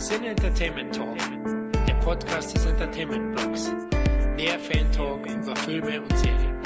Sin Entertainment Talk, der Podcast des Entertainment Blogs. Der Fan Talk über Filme und Serien.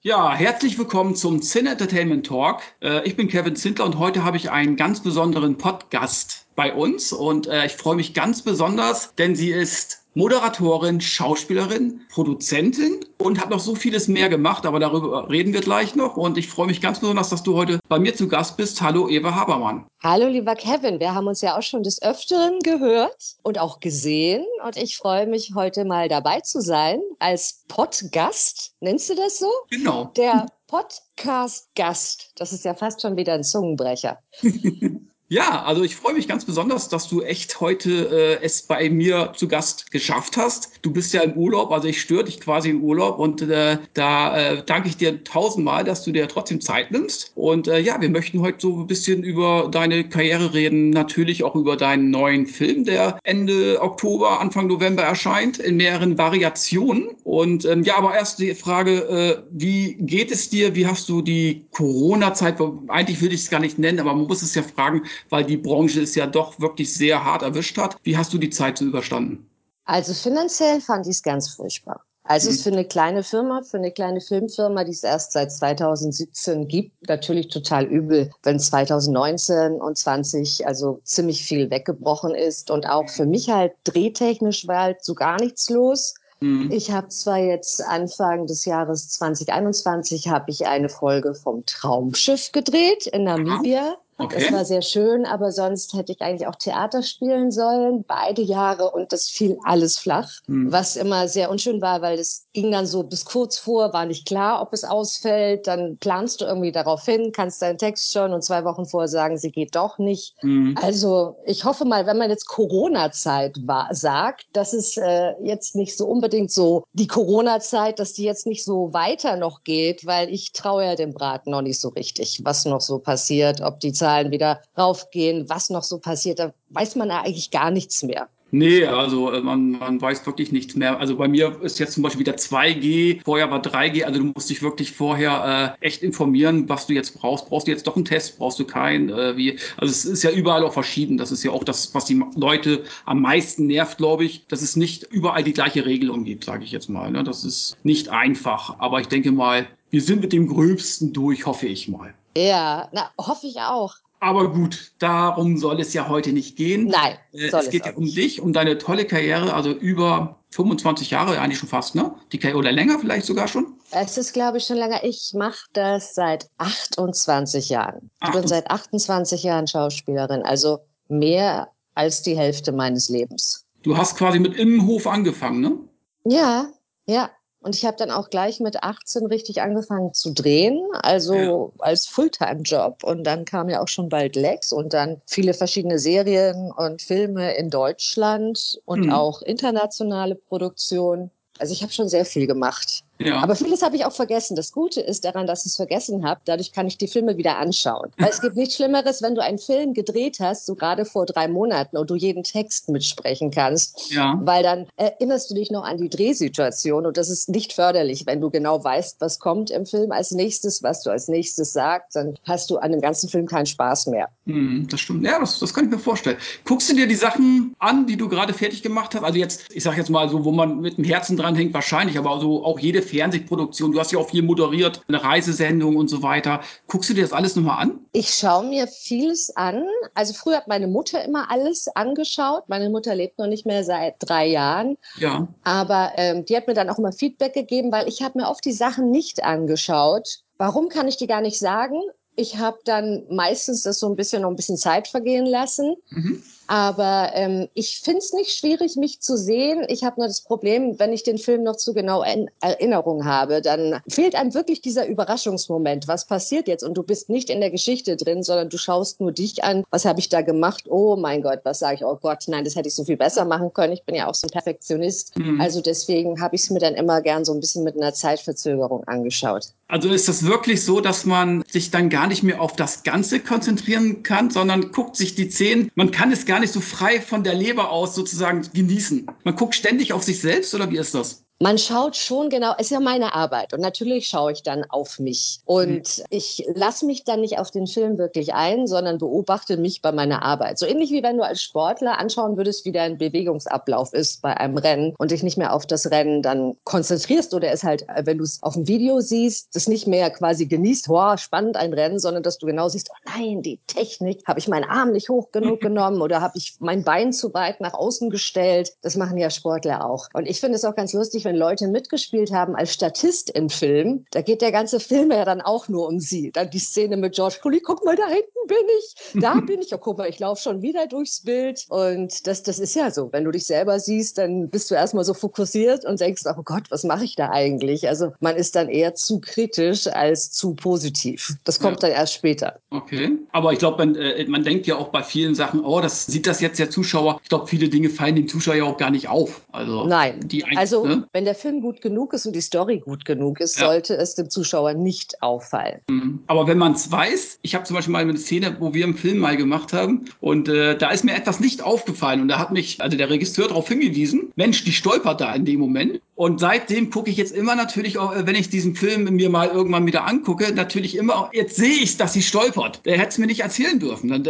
Ja, herzlich willkommen zum Cine Entertainment Talk. Äh, ich bin Kevin Zindler und heute habe ich einen ganz besonderen Podcast bei uns und äh, ich freue mich ganz besonders, denn sie ist Moderatorin, Schauspielerin, Produzentin und hat noch so vieles mehr gemacht, aber darüber reden wir gleich noch. Und ich freue mich ganz besonders, dass du heute bei mir zu Gast bist. Hallo, Eva Habermann. Hallo, lieber Kevin. Wir haben uns ja auch schon des Öfteren gehört und auch gesehen. Und ich freue mich, heute mal dabei zu sein als Podcast. Nennst du das so? Genau. Der Podcast-Gast. Das ist ja fast schon wieder ein Zungenbrecher. Ja, also ich freue mich ganz besonders, dass du echt heute äh, es bei mir zu Gast geschafft hast. Du bist ja im Urlaub, also ich störe dich quasi im Urlaub und äh, da äh, danke ich dir tausendmal, dass du dir trotzdem Zeit nimmst. Und äh, ja, wir möchten heute so ein bisschen über deine Karriere reden, natürlich auch über deinen neuen Film, der Ende Oktober, Anfang November erscheint, in mehreren Variationen. Und ähm, ja, aber erst die Frage, äh, wie geht es dir? Wie hast du die Corona-Zeit, eigentlich will ich es gar nicht nennen, aber man muss es ja fragen, weil die Branche es ja doch wirklich sehr hart erwischt hat. Wie hast du die Zeit so überstanden? Also finanziell fand ich es ganz furchtbar. Also es ist mhm. für eine kleine Firma, für eine kleine Filmfirma, die es erst seit 2017 gibt, natürlich total übel, wenn 2019 und 20 also ziemlich viel weggebrochen ist. Und auch für mich halt drehtechnisch war halt so gar nichts los. Mhm. Ich habe zwar jetzt Anfang des Jahres 2021 habe ich eine Folge vom Traumschiff gedreht in Namibia. Okay. Das war sehr schön, aber sonst hätte ich eigentlich auch Theater spielen sollen, beide Jahre und das fiel alles flach, mhm. was immer sehr unschön war, weil das ging dann so bis kurz vor, war nicht klar, ob es ausfällt, dann planst du irgendwie darauf hin, kannst deinen Text schon und zwei Wochen vorher sagen, sie geht doch nicht. Mhm. Also ich hoffe mal, wenn man jetzt Corona-Zeit sagt, dass es äh, jetzt nicht so unbedingt so die Corona-Zeit, dass die jetzt nicht so weiter noch geht, weil ich traue ja dem Braten noch nicht so richtig, was noch so passiert, ob die Zeit Zahlen wieder raufgehen, was noch so passiert, da weiß man eigentlich gar nichts mehr. Nee, also äh, man, man weiß wirklich nichts mehr. Also bei mir ist jetzt zum Beispiel wieder 2G, vorher war 3G, also du musst dich wirklich vorher äh, echt informieren, was du jetzt brauchst. Brauchst du jetzt doch einen Test, brauchst du keinen? Äh, wie? Also es ist ja überall auch verschieden. Das ist ja auch das, was die Leute am meisten nervt, glaube ich, dass es nicht überall die gleiche Regelung gibt, sage ich jetzt mal. Ne? Das ist nicht einfach. Aber ich denke mal, wir sind mit dem Gröbsten durch, hoffe ich mal. Ja, na, hoffe ich auch. Aber gut, darum soll es ja heute nicht gehen. Nein. Äh, es geht ja um dich, um deine tolle Karriere, also über 25 Jahre, eigentlich schon fast, ne? Die Karriere oder länger vielleicht sogar schon? Es ist, glaube ich, schon länger. Ich mache das seit 28 Jahren. Ich bin seit 28 Jahren Schauspielerin, also mehr als die Hälfte meines Lebens. Du hast quasi mit Innenhof angefangen, ne? Ja, ja. Und ich habe dann auch gleich mit 18 richtig angefangen zu drehen, also ja. als Fulltime-Job. Und dann kam ja auch schon bald Lex und dann viele verschiedene Serien und Filme in Deutschland und mhm. auch internationale Produktionen. Also ich habe schon sehr viel gemacht. Ja. Aber vieles habe ich auch vergessen. Das Gute ist daran, dass ich es vergessen habe. Dadurch kann ich die Filme wieder anschauen. Weil es gibt nichts Schlimmeres, wenn du einen Film gedreht hast, so gerade vor drei Monaten, und du jeden Text mitsprechen kannst. Ja. Weil dann erinnerst du dich noch an die Drehsituation und das ist nicht förderlich, wenn du genau weißt, was kommt im Film als nächstes, was du als nächstes sagst, dann hast du an dem ganzen Film keinen Spaß mehr. Hm, das stimmt. Ja, das, das kann ich mir vorstellen. Guckst du dir die Sachen an, die du gerade fertig gemacht hast? Also jetzt, ich sage jetzt mal so, wo man mit dem Herzen dran hängt, wahrscheinlich, aber also auch jede Fernsehproduktion. Du hast ja auch viel moderiert, eine Reisesendung und so weiter. Guckst du dir das alles nochmal an? Ich schaue mir vieles an. Also früher hat meine Mutter immer alles angeschaut. Meine Mutter lebt noch nicht mehr seit drei Jahren. Ja. Aber ähm, die hat mir dann auch immer Feedback gegeben, weil ich habe mir oft die Sachen nicht angeschaut. Warum kann ich die gar nicht sagen? Ich habe dann meistens das so ein bisschen noch ein bisschen Zeit vergehen lassen. Mhm. Aber ähm, ich finde es nicht schwierig, mich zu sehen. Ich habe nur das Problem, wenn ich den Film noch zu genau in Erinnerung habe, dann fehlt einem wirklich dieser Überraschungsmoment. Was passiert jetzt? Und du bist nicht in der Geschichte drin, sondern du schaust nur dich an. Was habe ich da gemacht? Oh mein Gott, was sage ich? Oh Gott, nein, das hätte ich so viel besser machen können. Ich bin ja auch so ein Perfektionist. Mhm. Also deswegen habe ich es mir dann immer gern so ein bisschen mit einer Zeitverzögerung angeschaut. Also ist das wirklich so, dass man sich dann gar nicht mehr auf das Ganze konzentrieren kann, sondern guckt sich die Szenen, man kann es gar nicht so frei von der Leber aus sozusagen genießen. Man guckt ständig auf sich selbst oder wie ist das? Man schaut schon genau, es ist ja meine Arbeit und natürlich schaue ich dann auf mich. Und mhm. ich lasse mich dann nicht auf den Film wirklich ein, sondern beobachte mich bei meiner Arbeit. So ähnlich wie wenn du als Sportler anschauen würdest, wie dein Bewegungsablauf ist bei einem Rennen und dich nicht mehr auf das Rennen dann konzentrierst oder es halt, wenn du es auf dem Video siehst, das nicht mehr quasi genießt, wow, spannend ein Rennen, sondern dass du genau siehst, oh nein, die Technik, habe ich meinen Arm nicht hoch genug genommen oder habe ich mein Bein zu weit nach außen gestellt. Das machen ja Sportler auch. Und ich finde es auch ganz lustig, wenn Leute mitgespielt haben als Statist im Film. Da geht der ganze Film ja dann auch nur um sie. Dann die Szene mit George Clooney, guck mal, da hinten bin ich, da bin ich. Oh, guck mal, ich laufe schon wieder durchs Bild. Und das, das ist ja so. Wenn du dich selber siehst, dann bist du erstmal so fokussiert und denkst, oh Gott, was mache ich da eigentlich? Also man ist dann eher zu kritisch als zu positiv. Das kommt ja. dann erst später. Okay. Aber ich glaube, man, äh, man denkt ja auch bei vielen Sachen, oh, das sieht das jetzt der Zuschauer. Ich glaube, viele Dinge fallen dem Zuschauer ja auch gar nicht auf. Also, Nein. Die also, ne? wenn der Film gut genug ist und die Story gut genug ist, ja. sollte es dem Zuschauer nicht auffallen. Mhm. Aber wenn man es weiß, ich habe zum Beispiel mal eine Szene, wo wir einen Film mal gemacht haben und äh, da ist mir etwas nicht aufgefallen und da hat mich also der Regisseur darauf hingewiesen, Mensch, die stolpert da in dem Moment. Und seitdem gucke ich jetzt immer natürlich, auch, wenn ich diesen Film mir mal irgendwann wieder angucke, natürlich immer, jetzt sehe ich, dass sie stolpert. Der hätte es mir nicht erzählen dürfen.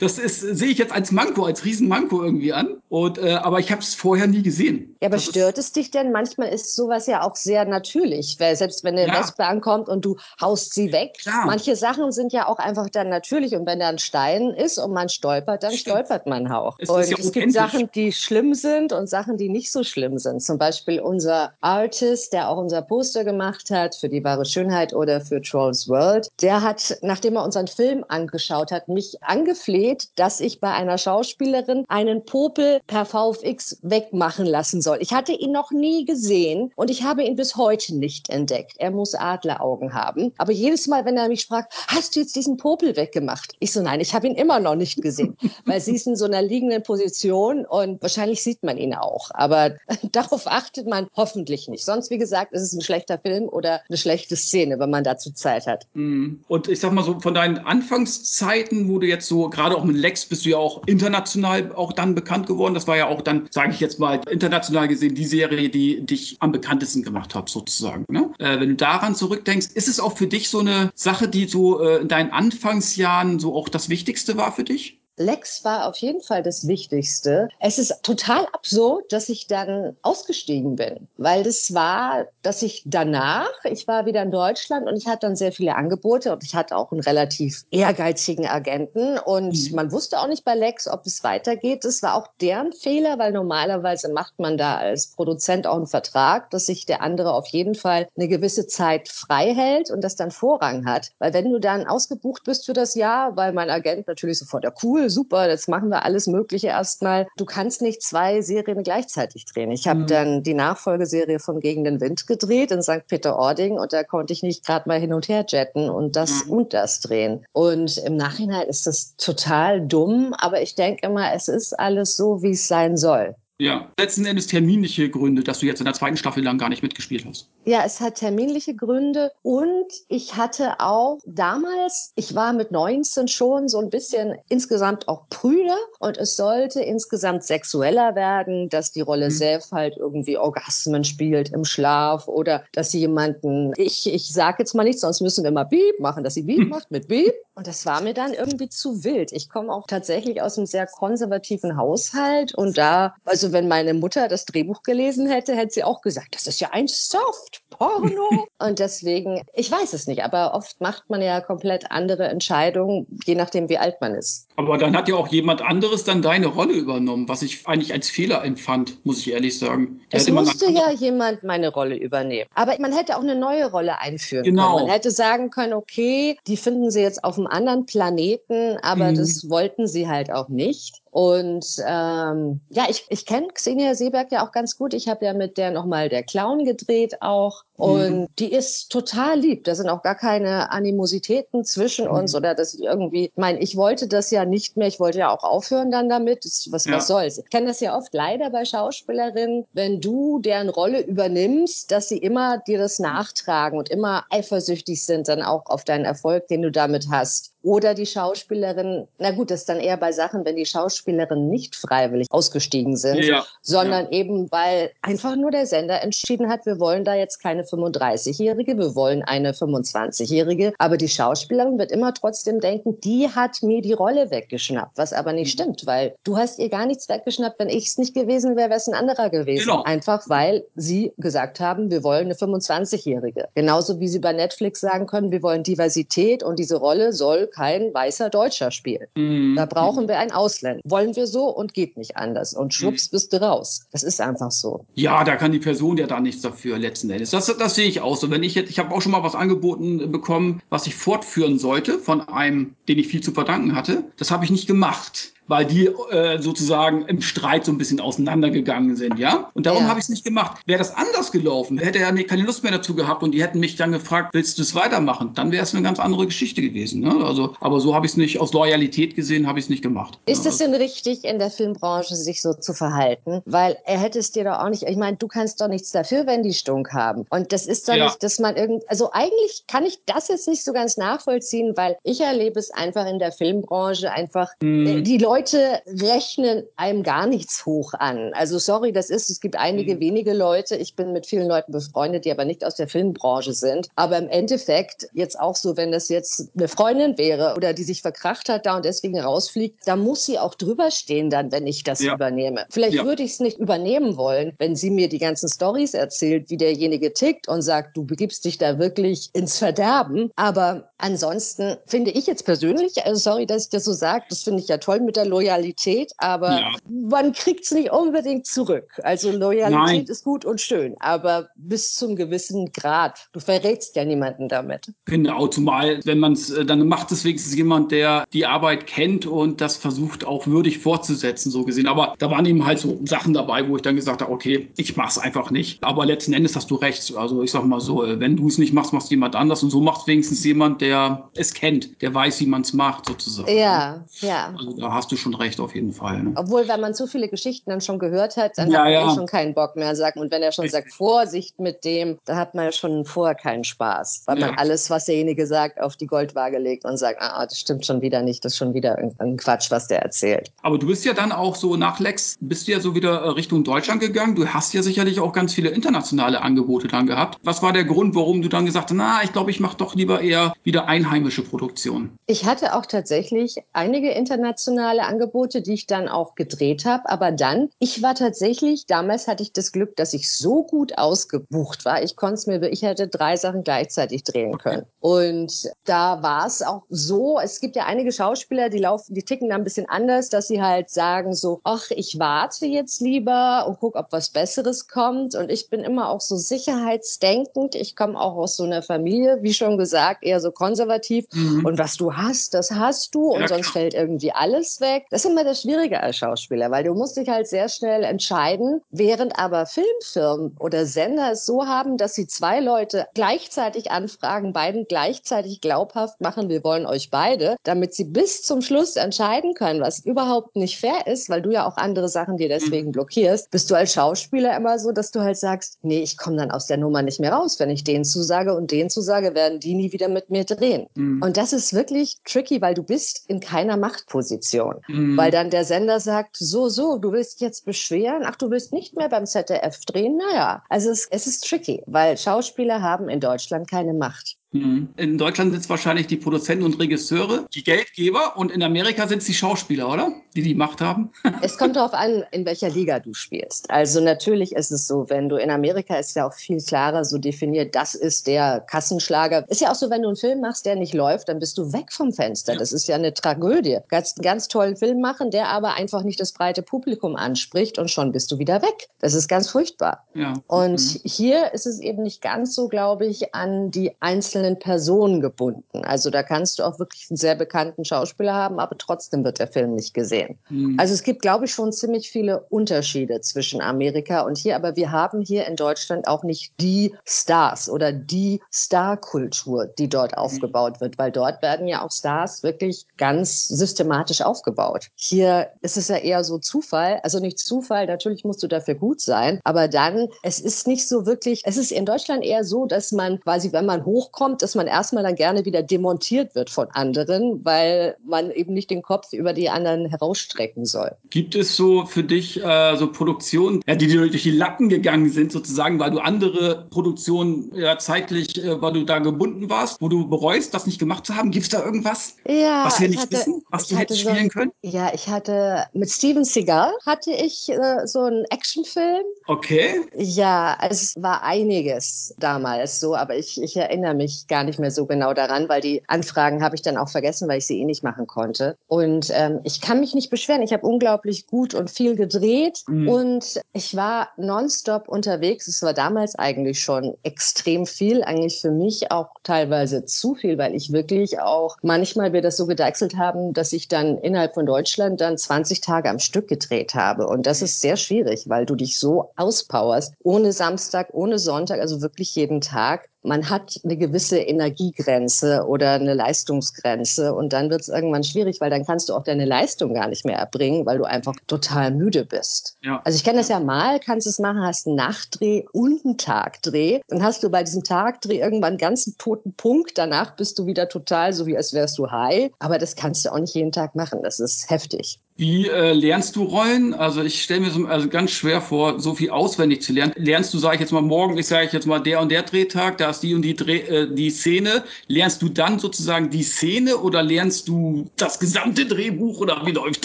Das ist, sehe ich jetzt als Manko, als Riesenmanko irgendwie an. Und, äh, aber ich habe es vorher nie gesehen. Ja, aber das stört es dich denn? Manchmal ist sowas ja auch sehr natürlich, weil selbst wenn eine ja. Wespe ankommt und du haust sie weg, Klar. manche Sachen sind ja auch einfach dann natürlich. Und wenn da ein Stein ist und man stolpert, dann Stimmt. stolpert man auch. Es und ja es gibt Sachen, die schlimm sind und Sachen, die nicht so schlimm sind. Zum Beispiel Beispiel unser Artist, der auch unser Poster gemacht hat für die wahre Schönheit oder für Trolls World, der hat, nachdem er unseren Film angeschaut hat, mich angefleht, dass ich bei einer Schauspielerin einen Popel per VFX wegmachen lassen soll. Ich hatte ihn noch nie gesehen und ich habe ihn bis heute nicht entdeckt. Er muss Adleraugen haben. Aber jedes Mal, wenn er mich fragt, hast du jetzt diesen Popel weggemacht? Ich so, nein, ich habe ihn immer noch nicht gesehen, weil sie ist in so einer liegenden Position und wahrscheinlich sieht man ihn auch. Aber darauf achten achtet man hoffentlich nicht. Sonst, wie gesagt, ist es ein schlechter Film oder eine schlechte Szene, wenn man dazu Zeit hat. Mhm. Und ich sag mal so, von deinen Anfangszeiten, wo du jetzt so, gerade auch mit Lex bist du ja auch international auch dann bekannt geworden. Das war ja auch dann, sage ich jetzt mal, international gesehen die Serie, die dich am bekanntesten gemacht hat, sozusagen. Ne? Äh, wenn du daran zurückdenkst, ist es auch für dich so eine Sache, die so äh, in deinen Anfangsjahren so auch das Wichtigste war für dich? Lex war auf jeden Fall das Wichtigste. Es ist total absurd, dass ich dann ausgestiegen bin, weil das war, dass ich danach, ich war wieder in Deutschland und ich hatte dann sehr viele Angebote und ich hatte auch einen relativ ehrgeizigen Agenten und mhm. man wusste auch nicht bei Lex, ob es weitergeht. Das war auch deren Fehler, weil normalerweise macht man da als Produzent auch einen Vertrag, dass sich der andere auf jeden Fall eine gewisse Zeit frei hält und das dann Vorrang hat. Weil wenn du dann ausgebucht bist für das Jahr, weil mein Agent natürlich sofort, ja cool, super, jetzt machen wir alles Mögliche erstmal. Du kannst nicht zwei Serien gleichzeitig drehen. Ich habe mhm. dann die Nachfolgeserie von Gegen den Wind gedreht in St. Peter-Ording und da konnte ich nicht gerade mal hin und her jetten und das mhm. und das drehen. Und im Nachhinein ist das total dumm, aber ich denke immer, es ist alles so, wie es sein soll. Ja, letzten Endes terminliche Gründe, dass du jetzt in der zweiten Staffel lang gar nicht mitgespielt hast. Ja, es hat terminliche Gründe und ich hatte auch damals, ich war mit 19 schon so ein bisschen insgesamt auch prüder und es sollte insgesamt sexueller werden, dass die Rolle mhm. selbst halt irgendwie Orgasmen spielt im Schlaf oder dass sie jemanden, ich, ich sag jetzt mal nichts, sonst müssen wir mal Beep machen, dass sie Beep macht mit Beep. Und das war mir dann irgendwie zu wild. Ich komme auch tatsächlich aus einem sehr konservativen Haushalt und da, also wenn meine Mutter das Drehbuch gelesen hätte, hätte sie auch gesagt, das ist ja ein Soft-Porno. und deswegen, ich weiß es nicht, aber oft macht man ja komplett andere Entscheidungen, je nachdem, wie alt man ist. Aber dann hat ja auch jemand anderes dann deine Rolle übernommen, was ich eigentlich als Fehler empfand, muss ich ehrlich sagen. Da es musste ja jemand meine Rolle übernehmen. Aber man hätte auch eine neue Rolle einführen genau. können. Man hätte sagen können, okay, die finden sie jetzt auf einem anderen Planeten, aber mhm. das wollten sie halt auch nicht. Und ähm, ja, ich, ich kenne Xenia Seeberg ja auch ganz gut. Ich habe ja mit der nochmal der Clown gedreht auch. Und mhm. die ist total lieb. Da sind auch gar keine Animositäten zwischen mhm. uns oder dass ich irgendwie, ich meine, ich wollte das ja nicht mehr. Ich wollte ja auch aufhören dann damit. Das, was, ja. was soll's? Ich kenne das ja oft leider bei Schauspielerinnen, wenn du deren Rolle übernimmst, dass sie immer dir das nachtragen und immer eifersüchtig sind dann auch auf deinen Erfolg, den du damit hast. Oder die Schauspielerin, na gut, das ist dann eher bei Sachen, wenn die Schauspielerinnen nicht freiwillig ausgestiegen sind, Ja, sondern ja. eben, weil einfach nur der Sender entschieden hat, wir wollen da jetzt keine 35-Jährige, wir wollen eine 25-Jährige. Aber die Schauspielerin wird immer trotzdem denken, die hat mir die Rolle weggeschnappt, was aber Mhm. nicht stimmt, weil du hast ihr gar nichts weggeschnappt. Wenn ich es nicht gewesen wäre, wäre es ein anderer gewesen. Genau. Einfach, weil sie gesagt haben, wir wollen eine 25-Jährige. Genauso wie sie bei Netflix sagen können, wir wollen Diversität und diese Rolle soll kein weißer Deutscher spielen. Mhm. Da brauchen wir einen Ausländer. Wollen wir so und geht nicht anders. Und Mhm. schwupps bist du raus. Das ist einfach so. Ja, da kann die Person ja da nichts dafür letzten Endes. Das, das sehe ich auch so. Wenn ich jetzt, ich habe auch schon mal was angeboten bekommen, was ich fortführen sollte von einem, den ich viel zu verdanken hatte. Das habe ich nicht gemacht. Weil die äh, sozusagen im Streit so ein bisschen auseinandergegangen sind, ja? Und darum Ja. habe ich es nicht gemacht. Wäre das anders gelaufen, hätte er nee, keine Lust mehr dazu gehabt und die hätten mich dann gefragt, willst du es weitermachen? Dann wäre es eine ganz andere Geschichte gewesen. Ne? Also, aber so habe ich es nicht, aus Loyalität gesehen, habe ich es nicht gemacht. Ist ja, es denn richtig, in der Filmbranche sich so zu verhalten? Weil er hätte es dir doch auch nicht, ich meine, du kannst doch nichts dafür, wenn die Stunk haben. Und das ist doch Ja. nicht, dass man irgend, also eigentlich kann ich das jetzt nicht so ganz nachvollziehen, weil ich erlebe es einfach in der Filmbranche einfach, äh, die Leute rechnen einem gar nichts hoch an. Also sorry, das ist, es gibt einige Mhm. wenige Leute, ich bin mit vielen Leuten befreundet, die aber nicht aus der Filmbranche sind. Aber im Endeffekt jetzt auch so, wenn das jetzt eine Freundin wäre oder die sich verkracht hat da und deswegen rausfliegt, da muss sie auch drüber stehen dann, wenn ich das Ja. übernehme. Vielleicht Ja. würde ich es nicht übernehmen wollen, wenn sie mir die ganzen Stories erzählt, wie derjenige tickt und sagt, du begibst dich da wirklich ins Verderben. Aber ansonsten finde ich jetzt persönlich, also sorry, dass ich das so sage, das finde ich ja toll mit der Loyalität, aber Ja. man kriegt es nicht unbedingt zurück. Also Loyalität Nein. ist gut und schön, aber bis zum gewissen Grad. Du verrätst ja niemanden damit. Genau, zumal, wenn man es, dann macht es wenigstens jemand, der die Arbeit kennt und das versucht auch würdig fortzusetzen, so gesehen. Aber da waren eben halt so Sachen dabei, wo ich dann gesagt habe, okay, ich mach's einfach nicht. Aber letzten Endes hast du recht. Also ich sag mal so, äh, wenn du es nicht machst, machst jemand anders. Und so macht wenigstens jemand, der es kennt, der weiß, wie man es macht, sozusagen. Ja, ja. Also da hast du schon recht auf jeden Fall. Ne? Obwohl, wenn man zu viele Geschichten dann schon gehört hat, dann Ja, hat man ja. schon keinen Bock mehr sagen. Und wenn er schon sagt, Vorsicht mit dem, da hat man ja schon vorher keinen Spaß. Weil man Ja. alles, was derjenige sagt, auf die Goldwaage legt und sagt, ah, das stimmt schon wieder nicht, das ist schon wieder irgendein Quatsch, was der erzählt. Aber du bist ja dann auch so nach Lex, bist du ja so wieder äh, Richtung Deutschland gegangen. Du hast ja sicherlich auch ganz viele internationale Angebote dann gehabt. Was war der Grund, warum du dann gesagt hast, na, ich glaube, ich mache doch lieber eher wieder einheimische Produktion? Ich hatte auch tatsächlich einige internationale Angebote, die ich dann auch gedreht habe. Aber dann, ich war tatsächlich, damals hatte ich das Glück, dass ich so gut ausgebucht war. Ich konnte es mir, ich hätte drei Sachen gleichzeitig drehen können. Und da war es auch so, es gibt ja einige Schauspieler, die laufen, die ticken da ein bisschen anders, dass sie halt sagen so, ach, ich warte jetzt lieber und guck, ob was Besseres kommt. Und ich bin immer auch so sicherheitsdenkend. Ich komme auch aus so einer Familie, wie schon gesagt, eher so konservativ. Mhm. Und was du hast, das hast du und Ja, sonst klar. fällt irgendwie alles weg. Das ist immer das Schwierige als Schauspieler, weil du musst dich halt sehr schnell entscheiden, während aber Filmfirmen oder Sender es so haben, dass sie zwei Leute gleichzeitig anfragen, beiden gleichzeitig glaubhaft machen, wir wollen euch beide, damit sie bis zum Schluss entscheiden können, was überhaupt nicht fair ist, weil du ja auch andere Sachen dir deswegen blockierst, bist du als Schauspieler immer so, dass du halt sagst, nee, ich komme dann aus der Nummer nicht mehr raus, wenn ich den zusage und den zusage, werden die nie wieder mit mir drehen. Mhm. Und das ist wirklich tricky, weil du bist in keiner Machtposition. Mhm. Weil dann der Sender sagt, so, so, du willst dich jetzt beschweren, ach, du willst nicht mehr beim ZDF drehen, naja. Also es, es ist tricky, weil Schauspieler haben in Deutschland keine Macht. Mhm. In Deutschland sind es wahrscheinlich die Produzenten und Regisseure, die Geldgeber und in Amerika sind es die Schauspieler, oder? Die die Macht haben. Es kommt darauf an, in welcher Liga du spielst. Also natürlich ist es so, wenn du in Amerika ist ja auch viel klarer so definiert, das ist der Kassenschlager. Ist ja auch so, wenn du einen Film machst, der nicht läuft, dann bist du weg vom Fenster. Ja. Das ist ja eine Tragödie. Ganz, ganz tollen Film machen, der aber einfach nicht das breite Publikum anspricht und schon bist du wieder weg. Das ist ganz furchtbar. Ja. Und Mhm. hier ist es eben nicht ganz so, glaube ich, an die einzelnen Personen gebunden. Also da kannst du auch wirklich einen sehr bekannten Schauspieler haben, aber trotzdem wird der Film nicht gesehen. Mhm. Also es gibt, glaube ich, schon ziemlich viele Unterschiede zwischen Amerika und hier, aber wir haben hier in Deutschland auch nicht die Stars oder die Starkultur, die dort aufgebaut wird, weil dort werden ja auch Stars wirklich ganz systematisch aufgebaut. Hier ist es ja eher so Zufall, also nicht Zufall, natürlich musst du dafür gut sein, aber dann, es ist nicht so wirklich, es ist in Deutschland eher so, dass man quasi, wenn man hochkommt, kommt, dass man erstmal dann gerne wieder demontiert wird von anderen, weil man eben nicht den Kopf über die anderen herausstrecken soll. Gibt es so für dich äh, so Produktionen, ja, die dir durch die Lappen gegangen sind, sozusagen, weil du andere Produktionen ja, zeitlich, äh, weil du da gebunden warst, wo du bereust, das nicht gemacht zu haben? Gibt es da irgendwas, ja, was wir nicht hatte, wissen, was du hättest spielen so, können? Ja, ich hatte mit Steven Seagal hatte ich äh, so einen Actionfilm. Okay. Ja, es war einiges damals so, aber ich, ich erinnere mich gar nicht mehr so genau daran, weil die Anfragen habe ich dann auch vergessen, weil ich sie eh nicht machen konnte. Und ähm, ich kann mich nicht beschweren. Ich habe unglaublich gut und viel gedreht mhm. und ich war nonstop unterwegs. Es war damals eigentlich schon extrem viel, eigentlich für mich auch teilweise zu viel, weil ich wirklich auch manchmal wir das so gedeichselt haben, dass ich dann innerhalb von Deutschland dann 20 Tage am Stück gedreht habe. Und das ist sehr schwierig, weil du dich so auspowerst, ohne Samstag, ohne Sonntag, also wirklich jeden Tag man hat eine gewisse Energiegrenze oder eine Leistungsgrenze und dann wird es irgendwann schwierig, weil dann kannst du auch deine Leistung gar nicht mehr erbringen, weil du einfach total müde bist. Ja. Also ich kenne das ja mal, kannst es machen, hast einen Nachtdreh und einen Tagdreh. Dann hast du bei diesem Tagdreh irgendwann einen ganzen toten Punkt. Danach bist du wieder total so, wie als wärst du high. Aber das kannst du auch nicht jeden Tag machen. Das ist heftig. Wie äh, lernst du Rollen? Also ich stelle mir so also ganz schwer vor, so viel auswendig zu lernen. Lernst du, sage ich jetzt mal, morgen ist, sage ich jetzt mal, der und der Drehtag, da ist die und die, Dreh, äh, die Szene. Lernst du dann sozusagen die Szene oder lernst du das gesamte Drehbuch oder wie läuft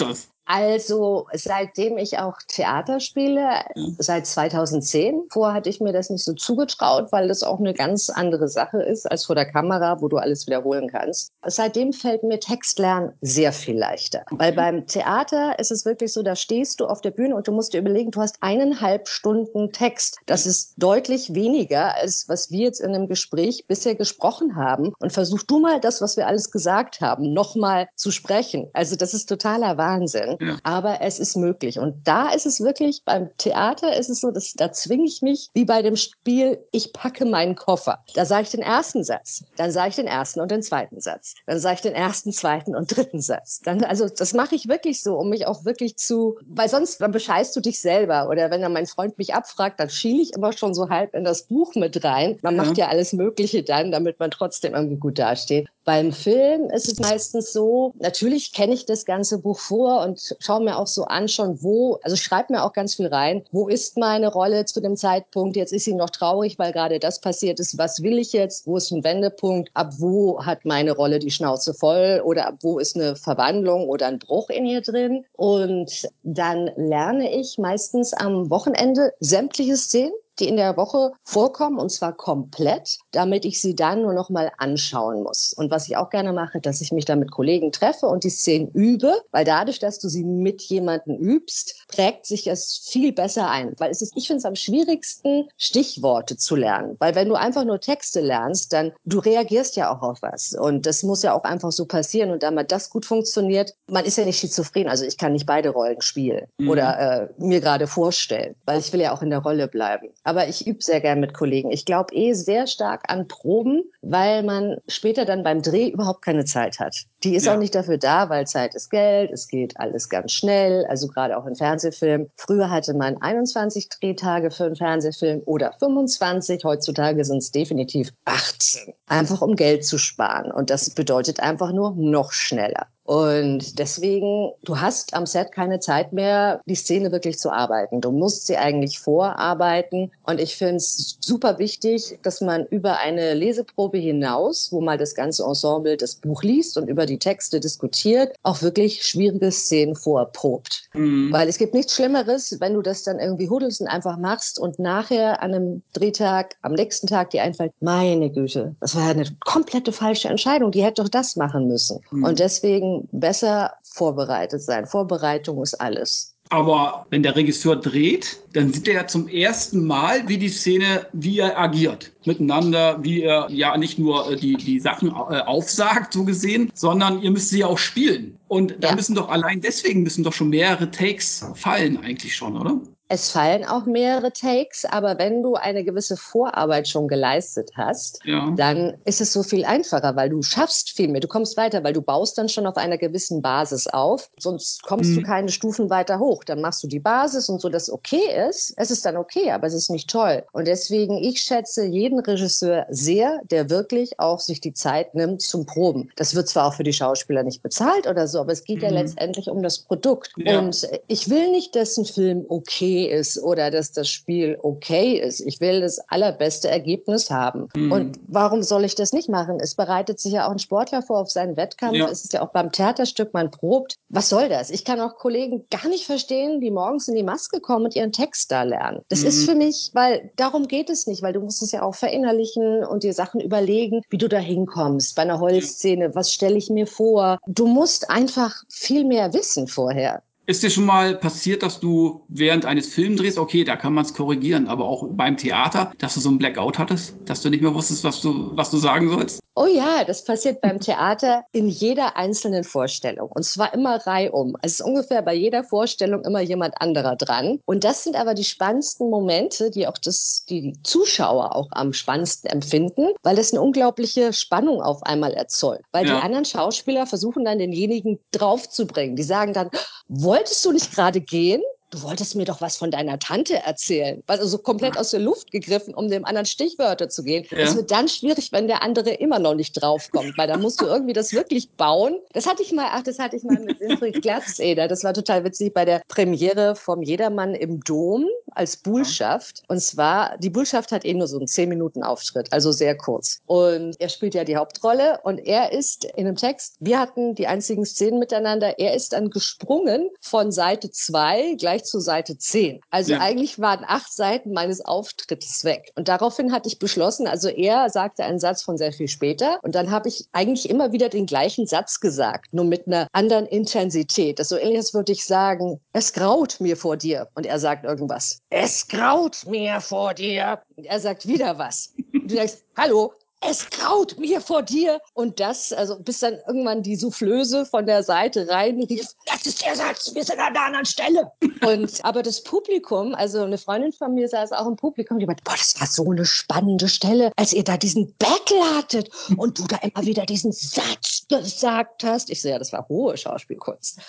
das? Also seitdem ich auch Theater spiele, mhm. seit 2010. Vorher hatte ich mir das nicht so zugetraut, weil das auch eine ganz andere Sache ist als vor der Kamera, wo du alles wiederholen kannst. Seitdem fällt mir Textlernen sehr viel leichter. Okay. Weil beim Theater ist es wirklich so, da stehst du auf der Bühne und du musst dir überlegen, du hast eineinhalb Stunden Text. Das ist deutlich weniger, als was wir jetzt in einem Gespräch bisher gesprochen haben. Und versuch du mal das, was wir alles gesagt haben, nochmal zu sprechen. Also das ist totaler Wahnsinn. Aber es ist möglich. Und da ist es wirklich, beim Theater ist es so, dass da zwinge ich mich, wie bei dem Spiel, ich packe meinen Koffer. Da sage ich den ersten Satz, dann sage ich den ersten und den zweiten Satz, dann sage ich den ersten, zweiten und dritten Satz. Dann, also das mache ich wirklich so, um mich auch wirklich zu, weil sonst dann bescheißt du dich selber. Oder wenn dann mein Freund mich abfragt, dann schiele ich immer schon so halb in das Buch mit rein. Man macht ja alles Mögliche dann, damit man trotzdem irgendwie gut dasteht. Beim Film ist es meistens so, natürlich kenne ich das ganze Buch vor und schaue mir auch so an, schon wo, also schreibe mir auch ganz viel rein, wo ist meine Rolle zu dem Zeitpunkt, jetzt ist sie noch traurig, weil gerade das passiert ist, was will ich jetzt, wo ist ein Wendepunkt, ab wo hat meine Rolle die Schnauze voll? Oder ab wo ist eine Verwandlung oder ein Bruch in ihr drin. Und dann lerne ich meistens am Wochenende sämtliche Szenen die in der Woche vorkommen und zwar komplett, damit ich sie dann nur noch mal anschauen muss. Und was ich auch gerne mache, dass ich mich dann mit Kollegen treffe und die Szenen übe, weil dadurch, dass du sie mit jemandem übst, prägt sich es viel besser ein. Weil es ist, ich finde es am schwierigsten, Stichworte zu lernen. Weil wenn du einfach nur Texte lernst, dann du reagierst ja auch auf was. Und das muss ja auch einfach so passieren. Und damit das gut funktioniert, man ist ja nicht schizophren. Also ich kann nicht beide Rollen spielen mhm. oder äh, mir gerade vorstellen, weil ich will ja auch in der Rolle bleiben aber ich übe sehr gern mit Kollegen. Ich glaube eh sehr stark an Proben, weil man später dann beim Dreh überhaupt keine Zeit hat. Die ist ja. auch nicht dafür da, weil Zeit ist Geld, es geht alles ganz schnell, also gerade auch in Fernsehfilmen. Früher hatte man 21 Drehtage für einen Fernsehfilm oder 25, heutzutage sind es definitiv 18. Einfach um Geld zu sparen. Und das bedeutet einfach nur noch schneller. Und deswegen, du hast am Set keine Zeit mehr, die Szene wirklich zu arbeiten. Du musst sie eigentlich vorarbeiten. Und ich finde es super wichtig, dass man über eine Leseprobe hinaus, wo mal das ganze Ensemble das Buch liest und über die Texte diskutiert, auch wirklich schwierige Szenen vorprobt. Mhm. Weil es gibt nichts Schlimmeres, wenn du das dann irgendwie huddelst und einfach machst und nachher an einem Drehtag, am nächsten Tag dir einfällt, meine Güte, das war eine komplette falsche Entscheidung. Die hätte doch das machen müssen. Mhm. Und deswegen besser vorbereitet sein. Vorbereitung ist alles. Aber wenn der Regisseur dreht, dann sieht er ja zum ersten Mal, wie die Szene, wie er agiert miteinander, wie er ja nicht nur äh, die, die Sachen äh, aufsagt, so gesehen, sondern ihr müsst sie auch spielen. Und da ja. müssen doch allein deswegen müssen doch schon mehrere Takes fallen eigentlich schon, oder? Es fallen auch mehrere Takes, aber wenn du eine gewisse Vorarbeit schon geleistet hast, ja. dann ist es so viel einfacher, weil du schaffst viel mehr. Du kommst weiter, weil du baust dann schon auf einer gewissen Basis auf. Sonst kommst mhm. du keine Stufen weiter hoch. Dann machst du die Basis und so, das okay ist. Es ist dann okay, aber es ist nicht toll. Und deswegen, ich schätze jeden Regisseur sehr, der wirklich auch sich die Zeit nimmt zum Proben. Das wird zwar auch für die Schauspieler nicht bezahlt oder so, aber es geht mhm. ja letztendlich um das Produkt. Ja. Und ich will nicht, dass ein Film okay ist oder dass das Spiel okay ist. Ich will das allerbeste Ergebnis haben. Mhm. Und warum soll ich das nicht machen? Es bereitet sich ja auch ein Sportler vor auf seinen Wettkampf. Ja. Es ist ja auch beim Theaterstück, man probt. Was soll das? Ich kann auch Kollegen gar nicht verstehen, die morgens in die Maske kommen und ihren Text da lernen. Das mhm. ist für mich, weil darum geht es nicht, weil du musst es ja auch verinnerlichen und dir Sachen überlegen, wie du da hinkommst. Bei einer Holzszene, was stelle ich mir vor? Du musst einfach viel mehr wissen vorher. Ist dir schon mal passiert, dass du während eines Films drehst, okay, da kann man es korrigieren, aber auch beim Theater, dass du so ein Blackout hattest, dass du nicht mehr wusstest, was du, was du sagen sollst? Oh ja, das passiert beim Theater in jeder einzelnen Vorstellung. Und zwar immer reihum. Es ist ungefähr bei jeder Vorstellung immer jemand anderer dran. Und das sind aber die spannendsten Momente, die auch das, die Zuschauer auch am spannendsten empfinden, weil das eine unglaubliche Spannung auf einmal erzeugt. Weil ja. die anderen Schauspieler versuchen dann denjenigen draufzubringen. Die sagen dann, wolltest du nicht gerade gehen? Du wolltest mir doch was von deiner Tante erzählen. Also komplett aus der Luft gegriffen, um dem anderen Stichwörter zu gehen. Es wird dann schwierig, wenn der andere immer noch nicht draufkommt, weil da musst du irgendwie das wirklich bauen. Das hatte ich mal, ach, das hatte ich mal mit Winfried Glatzeder. Das war total witzig bei der Premiere vom Jedermann im Dom als Bullschaft. Und zwar, die Bullschaft hat eh nur so einen 10 Minuten Auftritt, also sehr kurz. Und er spielt ja die Hauptrolle und er ist in einem Text, wir hatten die einzigen Szenen miteinander, er ist dann gesprungen von Seite 2 gleich gleich zu Seite 10. Also ja. eigentlich waren acht Seiten meines Auftrittes weg. Und daraufhin hatte ich beschlossen, also er sagte einen Satz von sehr viel später und dann habe ich eigentlich immer wieder den gleichen Satz gesagt, nur mit einer anderen Intensität. Das so ähnliches würde ich sagen, es graut mir vor dir. Und er sagt irgendwas. Es graut mir vor dir. Und er sagt wieder was. Und du sagst, hallo, es graut mir vor dir. Und das, also bis dann irgendwann die Soufflöse von der Seite reinrief, das ist der Satz, wir sind an der anderen Stelle. Und aber das Publikum, also eine Freundin von mir saß auch im Publikum, die meinte, boah, das war so eine spannende Stelle, als ihr da diesen Battle hattet und du da immer wieder diesen Satz gesagt hast. Ich sehe, ja, das war hohe Schauspielkunst.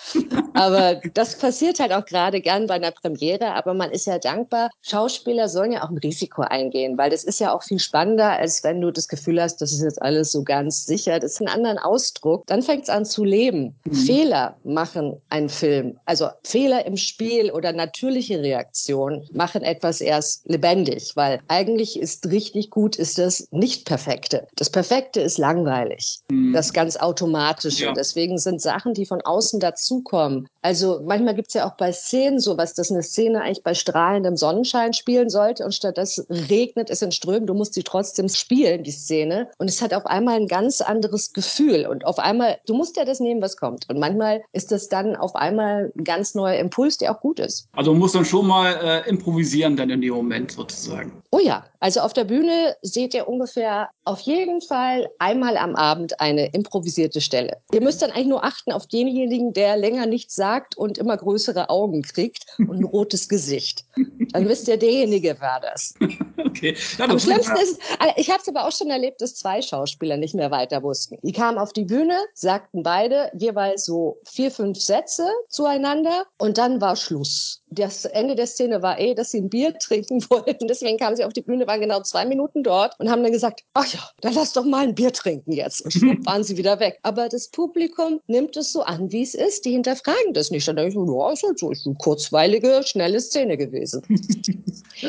aber das passiert halt auch gerade gern bei einer Premiere, aber man ist ja dankbar. Schauspieler sollen ja auch ein Risiko eingehen, weil das ist ja auch viel spannender, als wenn du das Gefühl hast, das ist jetzt alles so ganz sicher, das ist ein anderer Ausdruck, dann fängt es an zu leben. Mhm. Fehler machen einen Film. Also Fehler im Spiel oder natürliche Reaktionen machen etwas erst lebendig, weil eigentlich ist richtig gut, ist das nicht Perfekte. Das Perfekte ist langweilig. Mhm. Das ganz Automatische. Ja. Deswegen sind Sachen, die von außen dazukommen. Also manchmal gibt es ja auch bei Szenen sowas, dass eine Szene eigentlich bei strahlendem Sonnenschein spielen sollte und stattdessen regnet es in Strömen. Du musst sie trotzdem spielen, die Szene. Szene und es hat auf einmal ein ganz anderes Gefühl und auf einmal, du musst ja das nehmen, was kommt und manchmal ist das dann auf einmal ein ganz neuer Impuls, der auch gut ist. Also man muss dann schon mal äh, improvisieren dann in dem Moment sozusagen. Oh ja, also auf der Bühne seht ihr ungefähr auf jeden Fall einmal am Abend eine improvisierte Stelle. Ihr müsst dann eigentlich nur achten auf denjenigen, der länger nichts sagt und immer größere Augen kriegt und ein rotes Gesicht. Dann wisst ihr, derjenige war das. Okay. Ja, Am schlimmsten ist, äh, ich habe es aber auch schon erlebt, dass zwei Schauspieler nicht mehr weiter wussten. Die kamen auf die Bühne, sagten beide jeweils so vier, fünf Sätze zueinander und dann war Schluss. Das Ende der Szene war eh, dass sie ein Bier trinken wollten. Deswegen kamen sie auf die Bühne, waren genau zwei Minuten dort und haben dann gesagt, ach ja, dann lass doch mal ein Bier trinken jetzt. Und schwupp waren sie wieder weg. Aber das Publikum nimmt es so an, wie es ist. Die hinterfragen das nicht. Dann denke ich, ja, ist halt so, ist eine kurzweilige, schnelle Szene gewesen.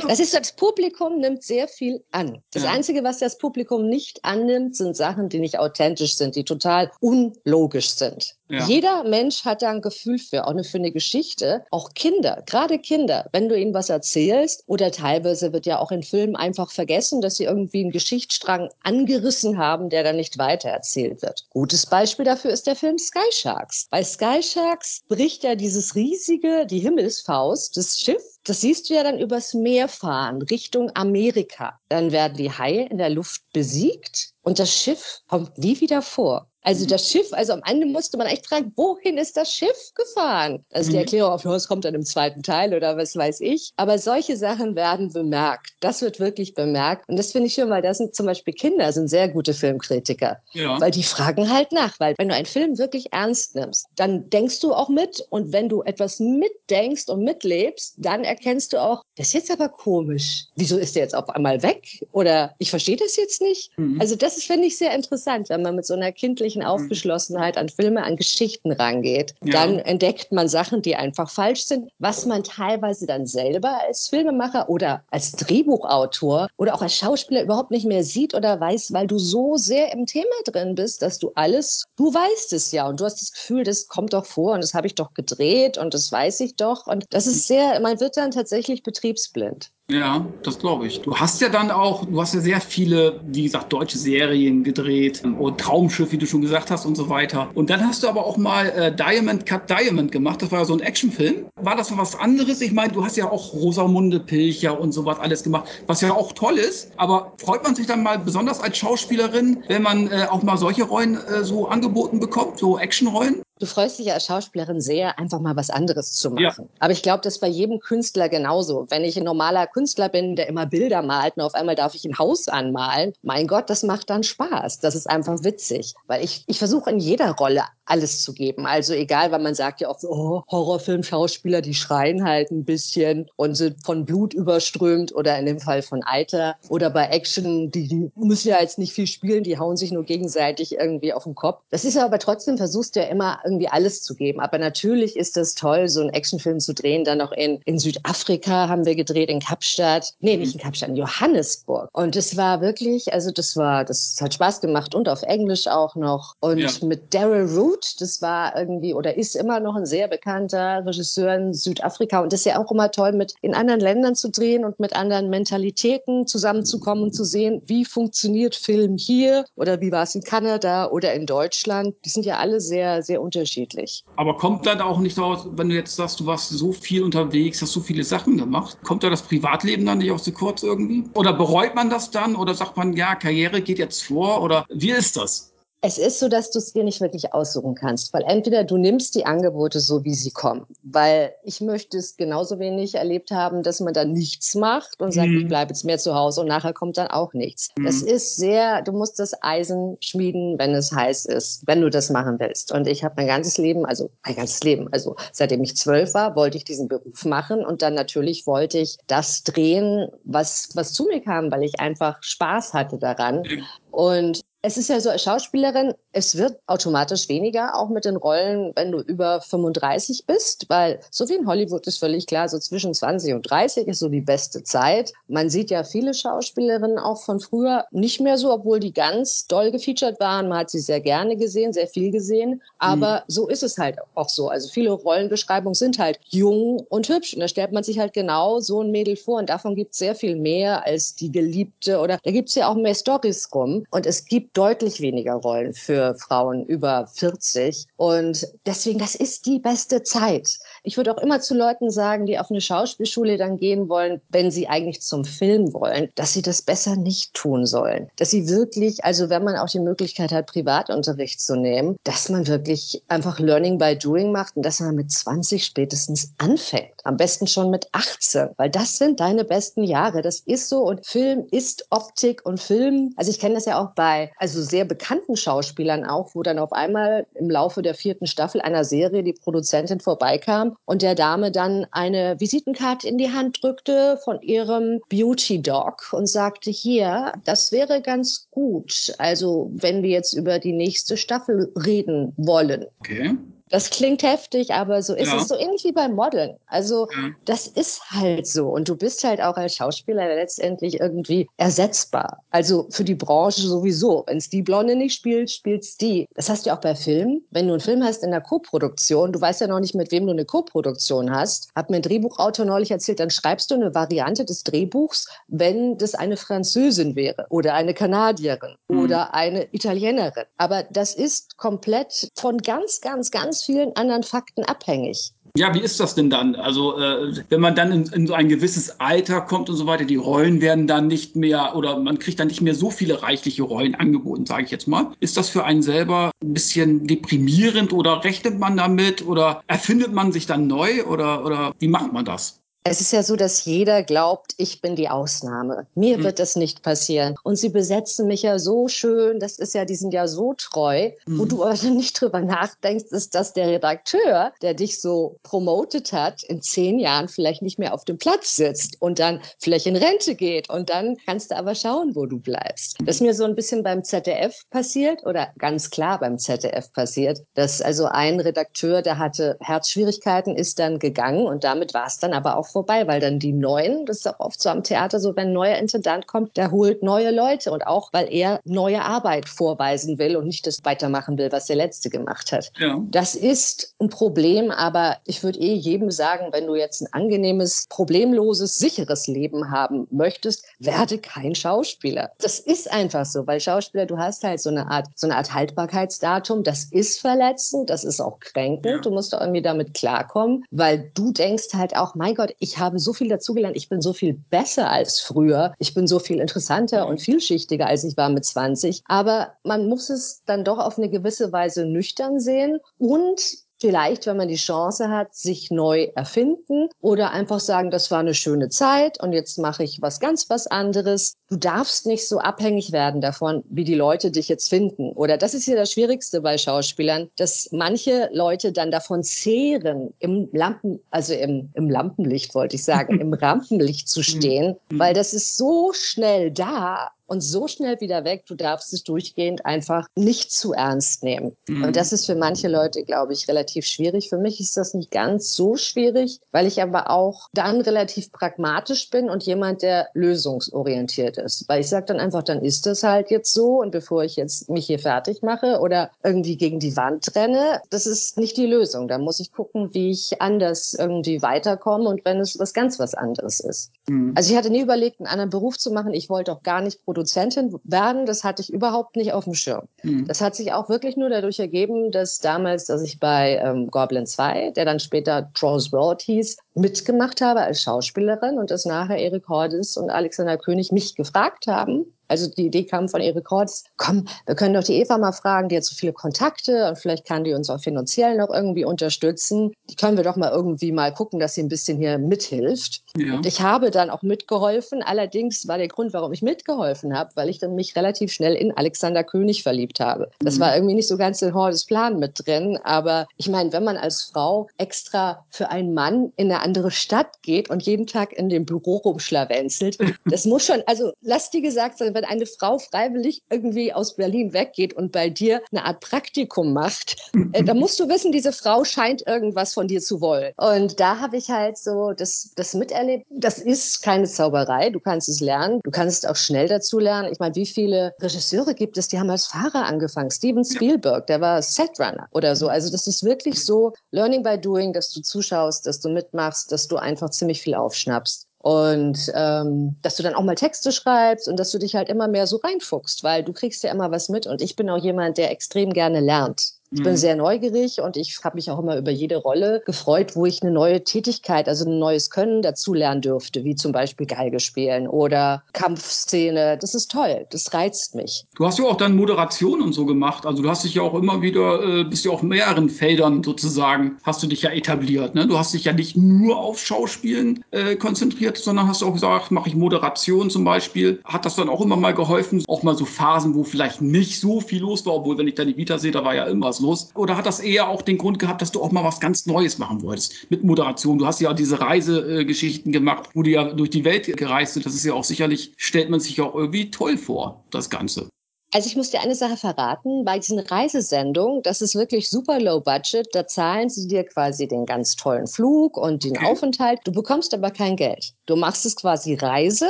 Das ist das Publikum nimmt sehr viel an. Das ja. Einzige, was das Publikum nicht annimmt, sind Sachen, die nicht authentisch sind, die total unlogisch sind. Ja. Jeder Mensch hat da ein Gefühl für, auch für eine Geschichte. Auch Kinder, gerade Kinder, wenn du ihnen was erzählst oder teilweise wird ja auch in Filmen einfach vergessen, dass sie irgendwie einen Geschichtsstrang angerissen haben, der dann nicht weitererzählt wird. Gutes Beispiel dafür ist der Film Sky Sharks. Bei Sky Sharks bricht ja dieses riesige, die Himmelsfaust, das Schiff das siehst du ja dann übers Meer fahren, Richtung Amerika. Dann werden die Haie in der Luft besiegt und das Schiff kommt nie wieder vor. Also das Schiff, also am Ende musste man echt fragen, wohin ist das Schiff gefahren? Also die mhm. Erklärung auf, es kommt dann im zweiten Teil oder was weiß ich. Aber solche Sachen werden bemerkt. Das wird wirklich bemerkt. Und das finde ich schon, weil das sind zum Beispiel Kinder, sind sehr gute Filmkritiker. Ja. Weil die fragen halt nach. Weil wenn du einen Film wirklich ernst nimmst, dann denkst du auch mit. Und wenn du etwas mitdenkst und mitlebst, dann erkennst du auch, das ist jetzt aber komisch. Wieso ist der jetzt auf einmal weg? Oder ich verstehe das jetzt nicht. Mhm. Also das finde ich sehr interessant, wenn man mit so einer kindlichen mhm. Aufgeschlossenheit an Filme, an Geschichten rangeht. Ja. Dann entdeckt man Sachen, die einfach falsch sind, was man teilweise dann selber als Filmemacher oder als Drehbuchautor oder auch als Schauspieler überhaupt nicht mehr sieht oder weiß, weil du so sehr im Thema drin bist, dass du alles, du weißt es ja und du hast das Gefühl, das kommt doch vor und das habe ich doch gedreht und das weiß ich doch. Und das ist sehr, man wird dann tatsächlich betriebsblind. Ja, das glaube ich. Du hast ja dann auch, du hast ja sehr viele, wie gesagt, deutsche Serien gedreht ähm, und Traumschiff, wie du schon gesagt hast und so weiter. Und dann hast du aber auch mal äh, Diamond Cut Diamond gemacht. Das war ja so ein Actionfilm. War das was anderes? Ich meine, du hast ja auch Rosamunde Pilcher und sowas alles gemacht, was ja auch toll ist. Aber freut man sich dann mal besonders als Schauspielerin, wenn man äh, auch mal solche Rollen äh, so angeboten bekommt, so Actionrollen? Du freust dich ja als Schauspielerin sehr, einfach mal was anderes zu machen. Ja. Aber ich glaube, das ist bei jedem Künstler genauso. Wenn ich ein normaler Künstler bin, der immer Bilder malt und auf einmal darf ich ein Haus anmalen, mein Gott, das macht dann Spaß. Das ist einfach witzig. Weil ich, ich versuche in jeder Rolle alles zu geben. Also egal, weil man sagt ja oft, oh, Horrorfilm-Schauspieler, die schreien halt ein bisschen und sind von Blut überströmt oder in dem Fall von Alter. Oder bei Action, die, die müssen ja jetzt nicht viel spielen, die hauen sich nur gegenseitig irgendwie auf den Kopf. Das ist aber trotzdem, versuchst du ja immer irgendwie alles zu geben. Aber natürlich ist es toll, so einen Actionfilm zu drehen. Dann noch in, in Südafrika haben wir gedreht, in Kapstadt. Nee, nicht in Kapstadt, in Johannesburg. Und es war wirklich, also das war, das hat Spaß gemacht und auf Englisch auch noch. Und ja. mit Daryl Root, das war irgendwie oder ist immer noch ein sehr bekannter Regisseur in Südafrika. Und das ist ja auch immer toll, mit in anderen Ländern zu drehen und mit anderen Mentalitäten zusammenzukommen und zu sehen, wie funktioniert Film hier oder wie war es in Kanada oder in Deutschland. Die sind ja alle sehr, sehr unterschiedlich unterschiedlich. Aber kommt dann auch nicht daraus, wenn du jetzt sagst, du warst so viel unterwegs, hast so viele Sachen gemacht, kommt da das Privatleben dann nicht auch so kurz irgendwie? Oder bereut man das dann? Oder sagt man, ja, Karriere geht jetzt vor? Oder wie ist das? Es ist so, dass du es dir nicht wirklich aussuchen kannst, weil entweder du nimmst die Angebote so, wie sie kommen, weil ich möchte es genauso wenig erlebt haben, dass man da nichts macht und sagt, mhm. ich bleibe jetzt mehr zu Hause und nachher kommt dann auch nichts. Mhm. Das ist sehr, du musst das Eisen schmieden, wenn es heiß ist, wenn du das machen willst. Und ich habe mein ganzes Leben, also mein ganzes Leben, also seitdem ich zwölf war, wollte ich diesen Beruf machen und dann natürlich wollte ich das drehen, was, was zu mir kam, weil ich einfach Spaß hatte daran. Mhm. Und es ist ja so, als Schauspielerin, es wird automatisch weniger, auch mit den Rollen, wenn du über 35 bist, weil so wie in Hollywood ist völlig klar, so zwischen 20 und 30 ist so die beste Zeit. Man sieht ja viele Schauspielerinnen auch von früher nicht mehr so, obwohl die ganz doll gefeatured waren. Man hat sie sehr gerne gesehen, sehr viel gesehen. Aber mhm. so ist es halt auch so. Also viele Rollenbeschreibungen sind halt jung und hübsch. Und da stellt man sich halt genau so ein Mädel vor. Und davon gibt es sehr viel mehr als die Geliebte. Oder da gibt es ja auch mehr Stories rum. Und es gibt deutlich weniger Rollen für Frauen über 40. Und deswegen, das ist die beste Zeit. Ich würde auch immer zu Leuten sagen, die auf eine Schauspielschule dann gehen wollen, wenn sie eigentlich zum Film wollen, dass sie das besser nicht tun sollen. Dass sie wirklich, also wenn man auch die Möglichkeit hat, Privatunterricht zu nehmen, dass man wirklich einfach Learning by Doing macht und dass man mit 20 spätestens anfängt. Am besten schon mit 18, weil das sind deine besten Jahre. Das ist so und Film ist Optik und Film. Also ich kenne das ja auch bei also sehr bekannten Schauspielern auch, wo dann auf einmal im Laufe der vierten Staffel einer Serie die Produzentin vorbeikam und der Dame dann eine Visitenkarte in die Hand drückte von ihrem Beauty Dog und sagte, hier, das wäre ganz gut. Also wenn wir jetzt über die nächste Staffel reden wollen. Okay. Das klingt heftig, aber so ist ja. es so ähnlich wie beim Modeln. Also ja. das ist halt so. Und du bist halt auch als Schauspieler letztendlich irgendwie ersetzbar. Also für die Branche sowieso. Wenn es die Blonde nicht spielt, spielt's die. Das hast du auch bei Filmen. Wenn du einen Film hast in der Co-Produktion, du weißt ja noch nicht, mit wem du eine Co-Produktion hast. Hat mir ein Drehbuchautor neulich erzählt, dann schreibst du eine Variante des Drehbuchs, wenn das eine Französin wäre oder eine Kanadierin mhm. oder eine Italienerin. Aber das ist komplett von ganz, ganz, ganz vielen anderen Fakten abhängig. Ja, wie ist das denn dann? Also äh, wenn man dann in, in, so ein gewisses Alter kommt und so weiter, die Rollen werden dann nicht mehr oder man kriegt dann nicht mehr so viele reichliche Rollen angeboten, sage ich jetzt mal. Ist das für einen selber ein bisschen deprimierend oder rechnet man damit oder erfindet man sich dann neu oder, oder wie macht man das? Es ist ja so, dass jeder glaubt, ich bin die Ausnahme. Mir mhm. wird das nicht passieren. Und sie besetzen mich ja so schön. Das ist ja, die sind ja so treu. Mhm. Wo du aber nicht drüber nachdenkst, ist, dass der Redakteur, der dich so promotet hat, in zehn Jahren vielleicht nicht mehr auf dem Platz sitzt und dann vielleicht in Rente geht. Und dann kannst du aber schauen, wo du bleibst. Das ist mir so ein bisschen beim ZDF passiert oder ganz klar beim ZDF passiert, dass also ein Redakteur, der hatte Herzschwierigkeiten, ist dann gegangen und damit war es dann aber auch vorbei, weil dann die Neuen, das ist auch oft so am Theater so, wenn ein neuer Intendant kommt, der holt neue Leute und auch, weil er neue Arbeit vorweisen will und nicht das weitermachen will, was der Letzte gemacht hat. Ja. Das ist ein Problem, aber ich würde eh jedem sagen, wenn du jetzt ein angenehmes, problemloses, sicheres Leben haben möchtest, werde kein Schauspieler. Das ist einfach so, weil Schauspieler, du hast halt so eine Art, so eine Art Haltbarkeitsdatum, das ist verletzend, das ist auch kränkend, ja. du musst auch irgendwie damit klarkommen, weil du denkst halt auch, mein Gott, ich habe so viel dazugelernt, ich bin so viel besser als früher, ich bin so viel interessanter und vielschichtiger, als ich war mit 20. Aber man muss es dann doch auf eine gewisse Weise nüchtern sehen und vielleicht, wenn man die Chance hat, sich neu erfinden oder einfach sagen, das war eine schöne Zeit und jetzt mache ich was ganz was anderes. Du darfst nicht so abhängig werden davon, wie die Leute dich jetzt finden. Oder das ist ja das Schwierigste bei Schauspielern, dass manche Leute dann davon zehren, im Lampen, also im, im Lampenlicht wollte ich sagen, im Rampenlicht zu stehen, mhm. weil das ist so schnell da und so schnell wieder weg. Du darfst es durchgehend einfach nicht zu ernst nehmen. Mhm. Und das ist für manche Leute, glaube ich, relativ schwierig. Für mich ist das nicht ganz so schwierig, weil ich aber auch dann relativ pragmatisch bin und jemand, der lösungsorientiert ist. Weil ich sage dann einfach, dann ist das halt jetzt so und bevor ich jetzt mich hier fertig mache oder irgendwie gegen die Wand renne, das ist nicht die Lösung. Da muss ich gucken, wie ich anders irgendwie weiterkomme und wenn es was ganz was anderes ist. Mhm. Also ich hatte nie überlegt, einen anderen Beruf zu machen. Ich wollte auch gar nicht Produzentin werden. Das hatte ich überhaupt nicht auf dem Schirm. Mhm. Das hat sich auch wirklich nur dadurch ergeben, dass damals, dass ich bei ähm, Goblin 2, der dann später Trolls World hieß, mitgemacht habe als Schauspielerin und dass nachher Erik Hordes und Alexander König mich gefragt haben, also die Idee kam von Erik Hortz, komm, wir können doch die Eva mal fragen, die hat so viele Kontakte und vielleicht kann die uns auch finanziell noch irgendwie unterstützen. Die können wir doch mal irgendwie mal gucken, dass sie ein bisschen hier mithilft. Ja. Und ich habe dann auch mitgeholfen. Allerdings war der Grund, warum ich mitgeholfen habe, weil ich dann mich relativ schnell in Alexander König verliebt habe. Das mhm. war irgendwie nicht so ganz in Hordes Plan mit drin. Aber ich meine, wenn man als Frau extra für einen Mann in eine andere Stadt geht und jeden Tag in dem Büro rumschlawenzelt, das muss schon, also lass dir gesagt sein, wenn eine Frau freiwillig irgendwie aus Berlin weggeht und bei dir eine Art Praktikum macht, äh, da musst du wissen, diese Frau scheint irgendwas von dir zu wollen. Und da habe ich halt so das, das miterlebt. Das ist keine Zauberei. Du kannst es lernen. Du kannst auch schnell dazu lernen. Ich meine, wie viele Regisseure gibt es, die haben als Fahrer angefangen? Steven Spielberg, der war Setrunner oder so. Also das ist wirklich so Learning by Doing, dass du zuschaust, dass du mitmachst, dass du einfach ziemlich viel aufschnappst. Und ähm, dass du dann auch mal Texte schreibst und dass du dich halt immer mehr so reinfuchst, weil du kriegst ja immer was mit. Und ich bin auch jemand, der extrem gerne lernt. Ich bin mhm. sehr neugierig und ich habe mich auch immer über jede Rolle gefreut, wo ich eine neue Tätigkeit, also ein neues Können dazu lernen dürfte, wie zum Beispiel Geige spielen oder Kampfszene. Das ist toll, das reizt mich. Du hast ja auch dann Moderation und so gemacht. Also du hast dich ja auch immer wieder, äh, bist ja auf mehreren Feldern sozusagen, hast du dich ja etabliert. Ne? Du hast dich ja nicht nur auf Schauspielen äh, konzentriert, sondern hast auch gesagt, mache ich Moderation zum Beispiel. Hat das dann auch immer mal geholfen? Auch mal so Phasen, wo vielleicht nicht so viel los war, obwohl wenn ich dann die Vita sehe, da war ja immer was los? Oder hat das eher auch den Grund gehabt, dass du auch mal was ganz Neues machen wolltest mit Moderation? Du hast ja diese Reisegeschichten gemacht, wo du ja durch die Welt gereist bist. Das ist ja auch sicherlich, stellt man sich auch irgendwie toll vor, das Ganze. Also ich muss dir eine Sache verraten, bei diesen Reisesendungen, das ist wirklich super low budget, da zahlen sie dir quasi den ganz tollen Flug und den okay. Aufenthalt, du bekommst aber kein Geld. Du machst es quasi Reise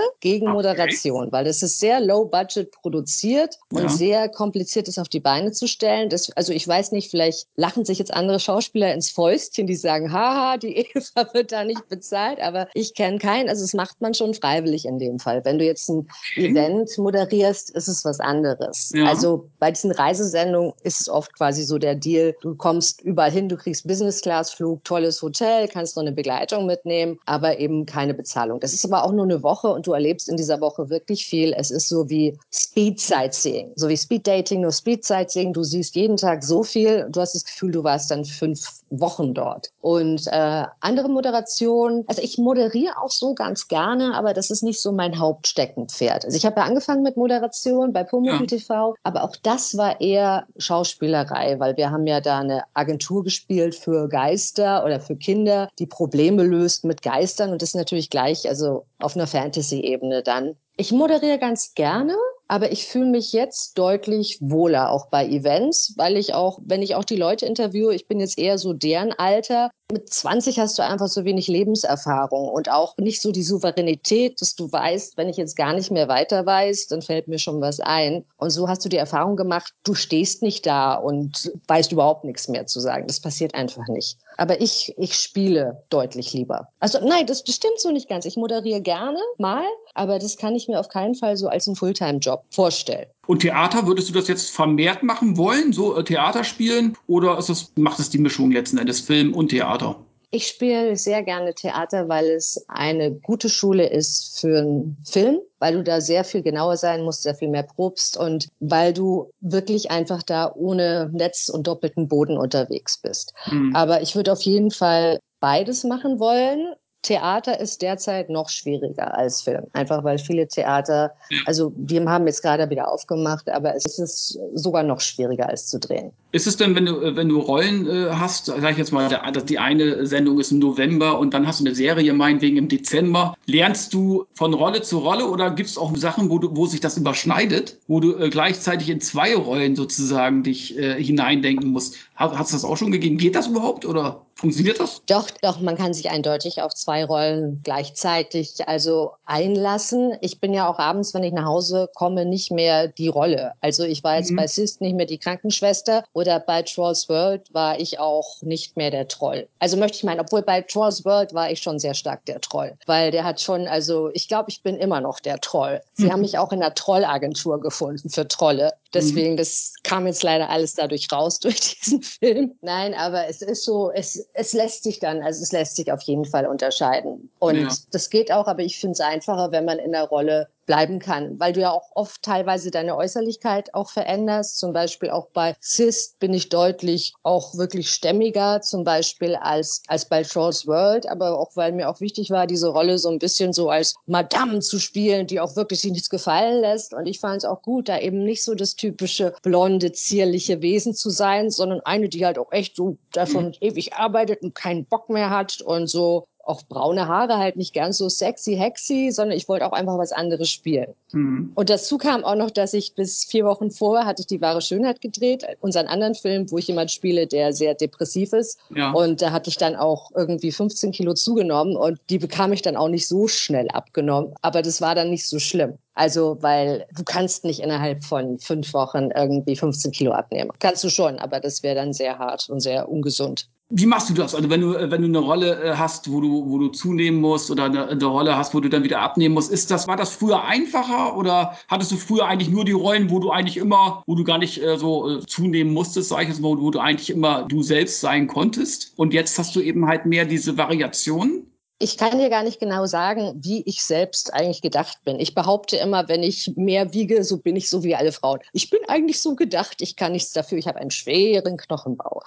gegen okay. Moderation, weil es ist sehr low budget produziert und ja. sehr kompliziert ist auf die Beine zu stellen. Das, also ich weiß nicht, vielleicht lachen sich jetzt andere Schauspieler ins Fäustchen, die sagen, haha, die Eva wird da nicht bezahlt, aber ich kenne keinen, also das macht man schon freiwillig in dem Fall. Wenn du jetzt ein okay. Event moderierst, ist es was anderes. Anderes. Ja. Also bei diesen Reisesendungen ist es oft quasi so der Deal, du kommst überall hin, du kriegst Business-Class-Flug, tolles Hotel, kannst noch eine Begleitung mitnehmen, aber eben keine Bezahlung. Das ist aber auch nur eine Woche und du erlebst in dieser Woche wirklich viel. Es ist so wie Speed-Sightseeing, so wie Speed-Dating, nur Speed-Sightseeing. Du siehst jeden Tag so viel, du hast das Gefühl, du warst dann fünf Wochen dort. Und äh, andere Moderationen, also ich moderiere auch so ganz gerne, aber das ist nicht so mein Hauptsteckenpferd. Also ich habe ja angefangen mit Moderation bei Pumuckl ja. TV, aber auch das war eher Schauspielerei, weil wir haben ja da eine Agentur gespielt für Geister oder für Kinder, die Probleme löst mit Geistern und das ist natürlich gleich, also auf einer Fantasy-Ebene dann. Ich moderiere ganz gerne, aber ich fühle mich jetzt deutlich wohler auch bei Events, weil ich auch, wenn ich auch die Leute interviewe, ich bin jetzt eher so deren Alter. Mit 20 hast du einfach so wenig Lebenserfahrung und auch nicht so die Souveränität, dass du weißt, wenn ich jetzt gar nicht mehr weiter weiß, dann fällt mir schon was ein. Und so hast du die Erfahrung gemacht, du stehst nicht da und weißt überhaupt nichts mehr zu sagen. Das passiert einfach nicht. Aber ich, ich spiele deutlich lieber. Also nein, das, das stimmt so nicht ganz. Ich moderiere gerne mal, aber das kann ich mir auf keinen Fall so als einen Fulltime-Job vorstellen. Und Theater, würdest du das jetzt vermehrt machen wollen, so äh, Theater spielen? Oder ist es, macht es die Mischung letzten Endes, Film und Theater? Ich spiele sehr gerne Theater, weil es eine gute Schule ist für einen Film, weil du da sehr viel genauer sein musst, sehr viel mehr probst und weil du wirklich einfach da ohne Netz und doppelten Boden unterwegs bist. Mhm. Aber ich würde auf jeden Fall beides machen wollen. Theater ist derzeit noch schwieriger als Film. Einfach weil viele Theater, also wir haben jetzt gerade wieder aufgemacht, aber es ist sogar noch schwieriger als zu drehen. Ist es denn, wenn du, wenn du Rollen äh, hast, sag ich jetzt mal, die eine Sendung ist im November und dann hast du eine Serie meinetwegen im Dezember, lernst du von Rolle zu Rolle oder gibt es auch Sachen, wo, du, wo sich das überschneidet, wo du äh, gleichzeitig in zwei Rollen sozusagen dich äh, hineindenken musst? Hat es das auch schon gegeben? Geht das überhaupt oder funktioniert das? Doch, doch, man kann sich eindeutig auf zwei Rollen gleichzeitig also einlassen. Ich bin ja auch abends, wenn ich nach Hause komme, nicht mehr die Rolle. Also ich war jetzt mhm. bei Sist nicht mehr die Krankenschwester oder bei Trolls World war ich auch nicht mehr der Troll. Also möchte ich meinen, obwohl bei Trolls World war ich schon sehr stark der Troll, weil der hat schon, also ich glaube, ich bin immer noch der Troll. Sie mhm. haben mich auch in der Trollagentur gefunden für Trolle. Deswegen, mhm. das kam jetzt leider alles dadurch raus durch diesen Film. Nein, aber es ist so, es, es lässt sich dann, also es lässt sich auf jeden Fall unterscheiden. Und ja. das geht auch, aber ich finde es einfacher, wenn man in der Rolle bleiben kann, weil du ja auch oft teilweise deine Äußerlichkeit auch veränderst. Zum Beispiel auch bei Cis bin ich deutlich auch wirklich stämmiger, zum Beispiel als, als bei Charles World, aber auch weil mir auch wichtig war, diese Rolle so ein bisschen so als Madame zu spielen, die auch wirklich sich nichts gefallen lässt. Und ich fand es auch gut, da eben nicht so das typische blonde, zierliche Wesen zu sein, sondern eine, die halt auch echt so davon mhm. ewig arbeitet und keinen Bock mehr hat und so auch braune Haare halt nicht ganz so sexy, hexy, sondern ich wollte auch einfach was anderes spielen. Mhm. Und dazu kam auch noch, dass ich bis vier Wochen vorher hatte ich die wahre Schönheit gedreht, unseren anderen Film, wo ich jemand spiele, der sehr depressiv ist. Ja. Und da hatte ich dann auch irgendwie 15 Kilo zugenommen und die bekam ich dann auch nicht so schnell abgenommen. Aber das war dann nicht so schlimm. Also, weil du kannst nicht innerhalb von fünf Wochen irgendwie 15 Kilo abnehmen. Kannst du schon, aber das wäre dann sehr hart und sehr ungesund. Wie machst du das? Also wenn du, wenn du eine Rolle äh, hast, wo du, wo du zunehmen musst oder eine, eine, Rolle hast, wo du dann wieder abnehmen musst, ist das, war das früher einfacher oder hattest du früher eigentlich nur die Rollen, wo du eigentlich immer, wo du gar nicht äh, so äh, zunehmen musstest, sag ich jetzt mal, wo du eigentlich immer du selbst sein konntest? Und jetzt hast du eben halt mehr diese Variationen? Ich kann dir gar nicht genau sagen, wie ich selbst eigentlich gedacht bin. Ich behaupte immer, wenn ich mehr wiege, so bin ich so wie alle Frauen. Ich bin eigentlich so gedacht, ich kann nichts dafür, ich habe einen schweren Knochenbau.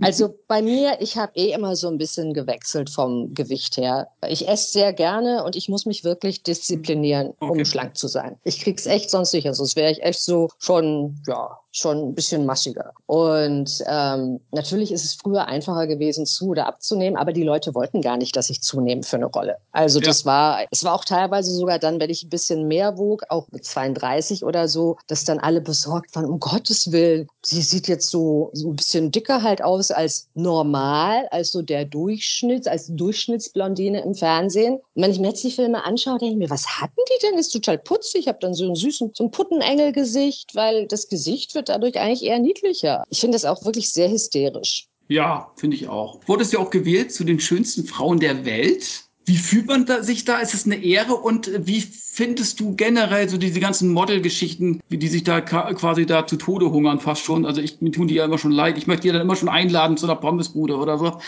also bei mir, ich habe eh immer so ein bisschen gewechselt vom Gewicht her. Ich esse sehr gerne und ich muss mich wirklich disziplinieren, okay. um schlank zu sein. Ich krieg's echt sonst nicht. Also sonst wäre ich echt so schon, ja, schon ein bisschen massiger. Und ähm, natürlich ist es früher einfacher gewesen, zu oder abzunehmen, aber die Leute wollten gar nicht, dass ich zunehme für eine Rolle. Also ja. das war, es war auch teilweise sogar dann, wenn ich ein bisschen mehr wog, auch mit 32 oder so, dass dann alle besorgt waren, um Gottes Willen, sie sieht jetzt so, so ein bisschen dicker halt aus als normal, als so der Durchschnitt, als Durchschnittsblondine im Fernsehen. Und wenn ich mir jetzt die Filme anschaue, denke ich mir, was hatten die denn? Das ist total putzig. Ich habe dann so einen süßen, so ein Puttenengel-Gesicht, weil das Gesicht wird wird dadurch eigentlich eher niedlicher. Ich finde das auch wirklich sehr hysterisch. Ja, finde ich auch. Wurdest du auch gewählt zu den schönsten Frauen der Welt? Wie fühlt man da, sich da? Ist es eine Ehre? Und wie findest du generell so diese ganzen Model-Geschichten, wie die sich da quasi da zu Tode hungern fast schon? Also ich, mir tun die ja immer schon leid. Ich möchte die dann immer schon einladen zu einer Pommesbude oder so.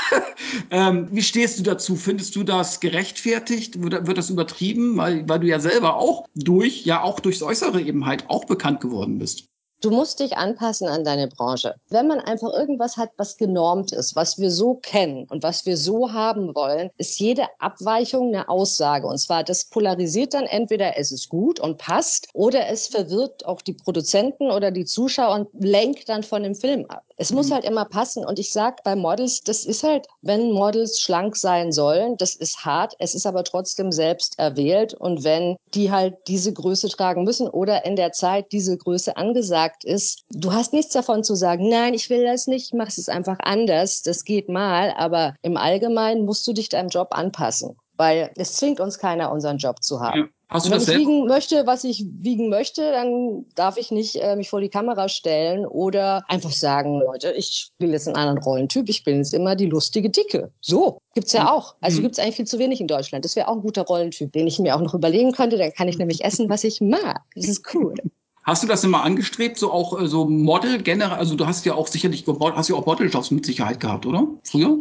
ähm, wie stehst du dazu? Findest du das gerechtfertigt? Wird, wird das übertrieben? Weil, weil du ja selber auch durch, ja auch durchs Äußere eben halt auch bekannt geworden bist. Du musst dich anpassen an deine Branche. Wenn man einfach irgendwas hat, was genormt ist, was wir so kennen und was wir so haben wollen, ist jede Abweichung eine Aussage. Und zwar, das polarisiert dann entweder es ist gut und passt oder es verwirrt auch die Produzenten oder die Zuschauer und lenkt dann von dem Film ab. Es muss mhm. halt immer passen. Und ich sag bei Models, das ist halt, wenn Models schlank sein sollen, das ist hart. Es ist aber trotzdem selbst erwählt. Und wenn die halt diese Größe tragen müssen oder in der Zeit diese Größe angesagt ist, du hast nichts davon zu sagen, nein, ich will das nicht, mach es einfach anders. Das geht mal. Aber im Allgemeinen musst du dich deinem Job anpassen. Weil es zwingt uns keiner, unseren Job zu haben. Ja. Hast du Wenn das ich wiegen möchte, was ich wiegen möchte, dann darf ich nicht äh, mich vor die Kamera stellen oder einfach sagen, Leute, ich will jetzt einen anderen Rollentyp, ich bin jetzt immer die lustige Dicke. So, gibt's ja auch. Also mhm. gibt's eigentlich viel zu wenig in Deutschland. Das wäre auch ein guter Rollentyp, den ich mir auch noch überlegen könnte. Dann kann ich nämlich essen, was ich mag. Das ist cool. Hast du das immer angestrebt, so auch äh, so Model generell? Also du hast ja auch sicherlich, hast ja auch Modeljobs mit Sicherheit gehabt, oder? Früher?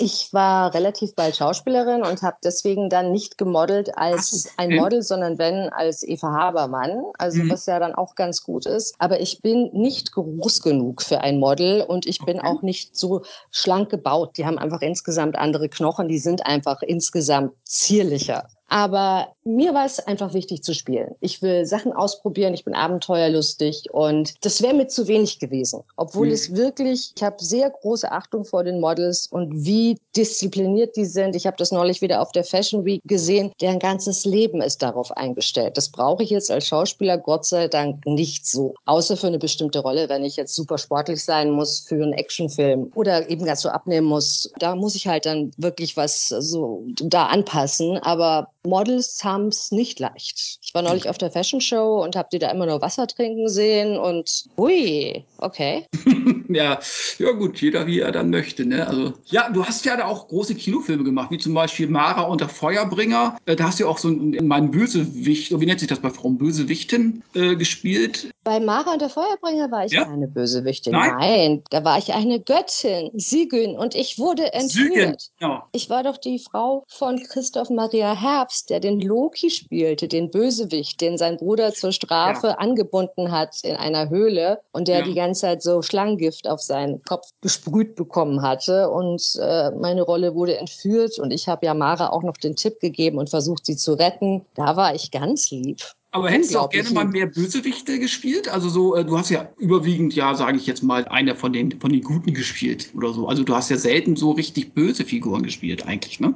Ich war relativ bald Schauspielerin und habe deswegen dann nicht gemodelt als ein Model, sondern wenn als Eva Habermann, also mhm. was ja dann auch ganz gut ist. Aber ich bin nicht groß genug für ein Model und ich bin okay. auch nicht so schlank gebaut. Die haben einfach insgesamt andere Knochen, die sind einfach insgesamt zierlicher. Aber mir war es einfach wichtig zu spielen. Ich will Sachen ausprobieren, ich bin abenteuerlustig und das wäre mir zu wenig gewesen. Obwohl mhm. es wirklich, ich habe sehr große Achtung vor den Models und wie diszipliniert die sind. Ich habe das neulich wieder auf der Fashion Week gesehen. Deren ganzes Leben ist darauf eingestellt. Das brauche ich jetzt als Schauspieler Gott sei Dank nicht so. Außer für eine bestimmte Rolle, wenn ich jetzt super sportlich sein muss für einen Actionfilm oder eben ganz so abnehmen muss. Da muss ich halt dann wirklich was so da anpassen. Aber Models haben es nicht leicht. Ich war neulich auf der Fashion Show und habe die da immer nur Wasser trinken sehen und ui, okay. ja, ja gut, jeder wie er dann möchte. Ne? Also ja, du hast ja da auch große Kinofilme gemacht, wie zum Beispiel Mara und der Feuerbringer. Äh, da hast du ja auch so in meinem Bösewicht, wie nennt sich das bei Frauen, Bösewichten äh, gespielt. Bei Mara und der Feuerbringer war ich ja? keine Bösewichtin. Nein? Nein, da war ich eine Göttin, Sigyn und ich wurde entführt. Sigyn, ja. Ich war doch die Frau von Christoph Maria Herbst Der den Loki spielte, den Bösewicht, den sein Bruder zur Strafe ja. angebunden hat in einer Höhle und der ja. die ganze Zeit so Schlangengift auf seinen Kopf gesprüht bekommen hatte. Und äh, meine Rolle wurde entführt und ich habe ja Mara auch noch den Tipp gegeben und versucht, sie zu retten. Da war ich ganz lieb. Aber hättest du auch gerne mal mehr Bösewichte gespielt? Also so, äh, du hast ja überwiegend, ja, sage ich jetzt mal, einer von den, von den Guten gespielt oder so. Also du hast ja selten so richtig böse Figuren gespielt eigentlich, ne?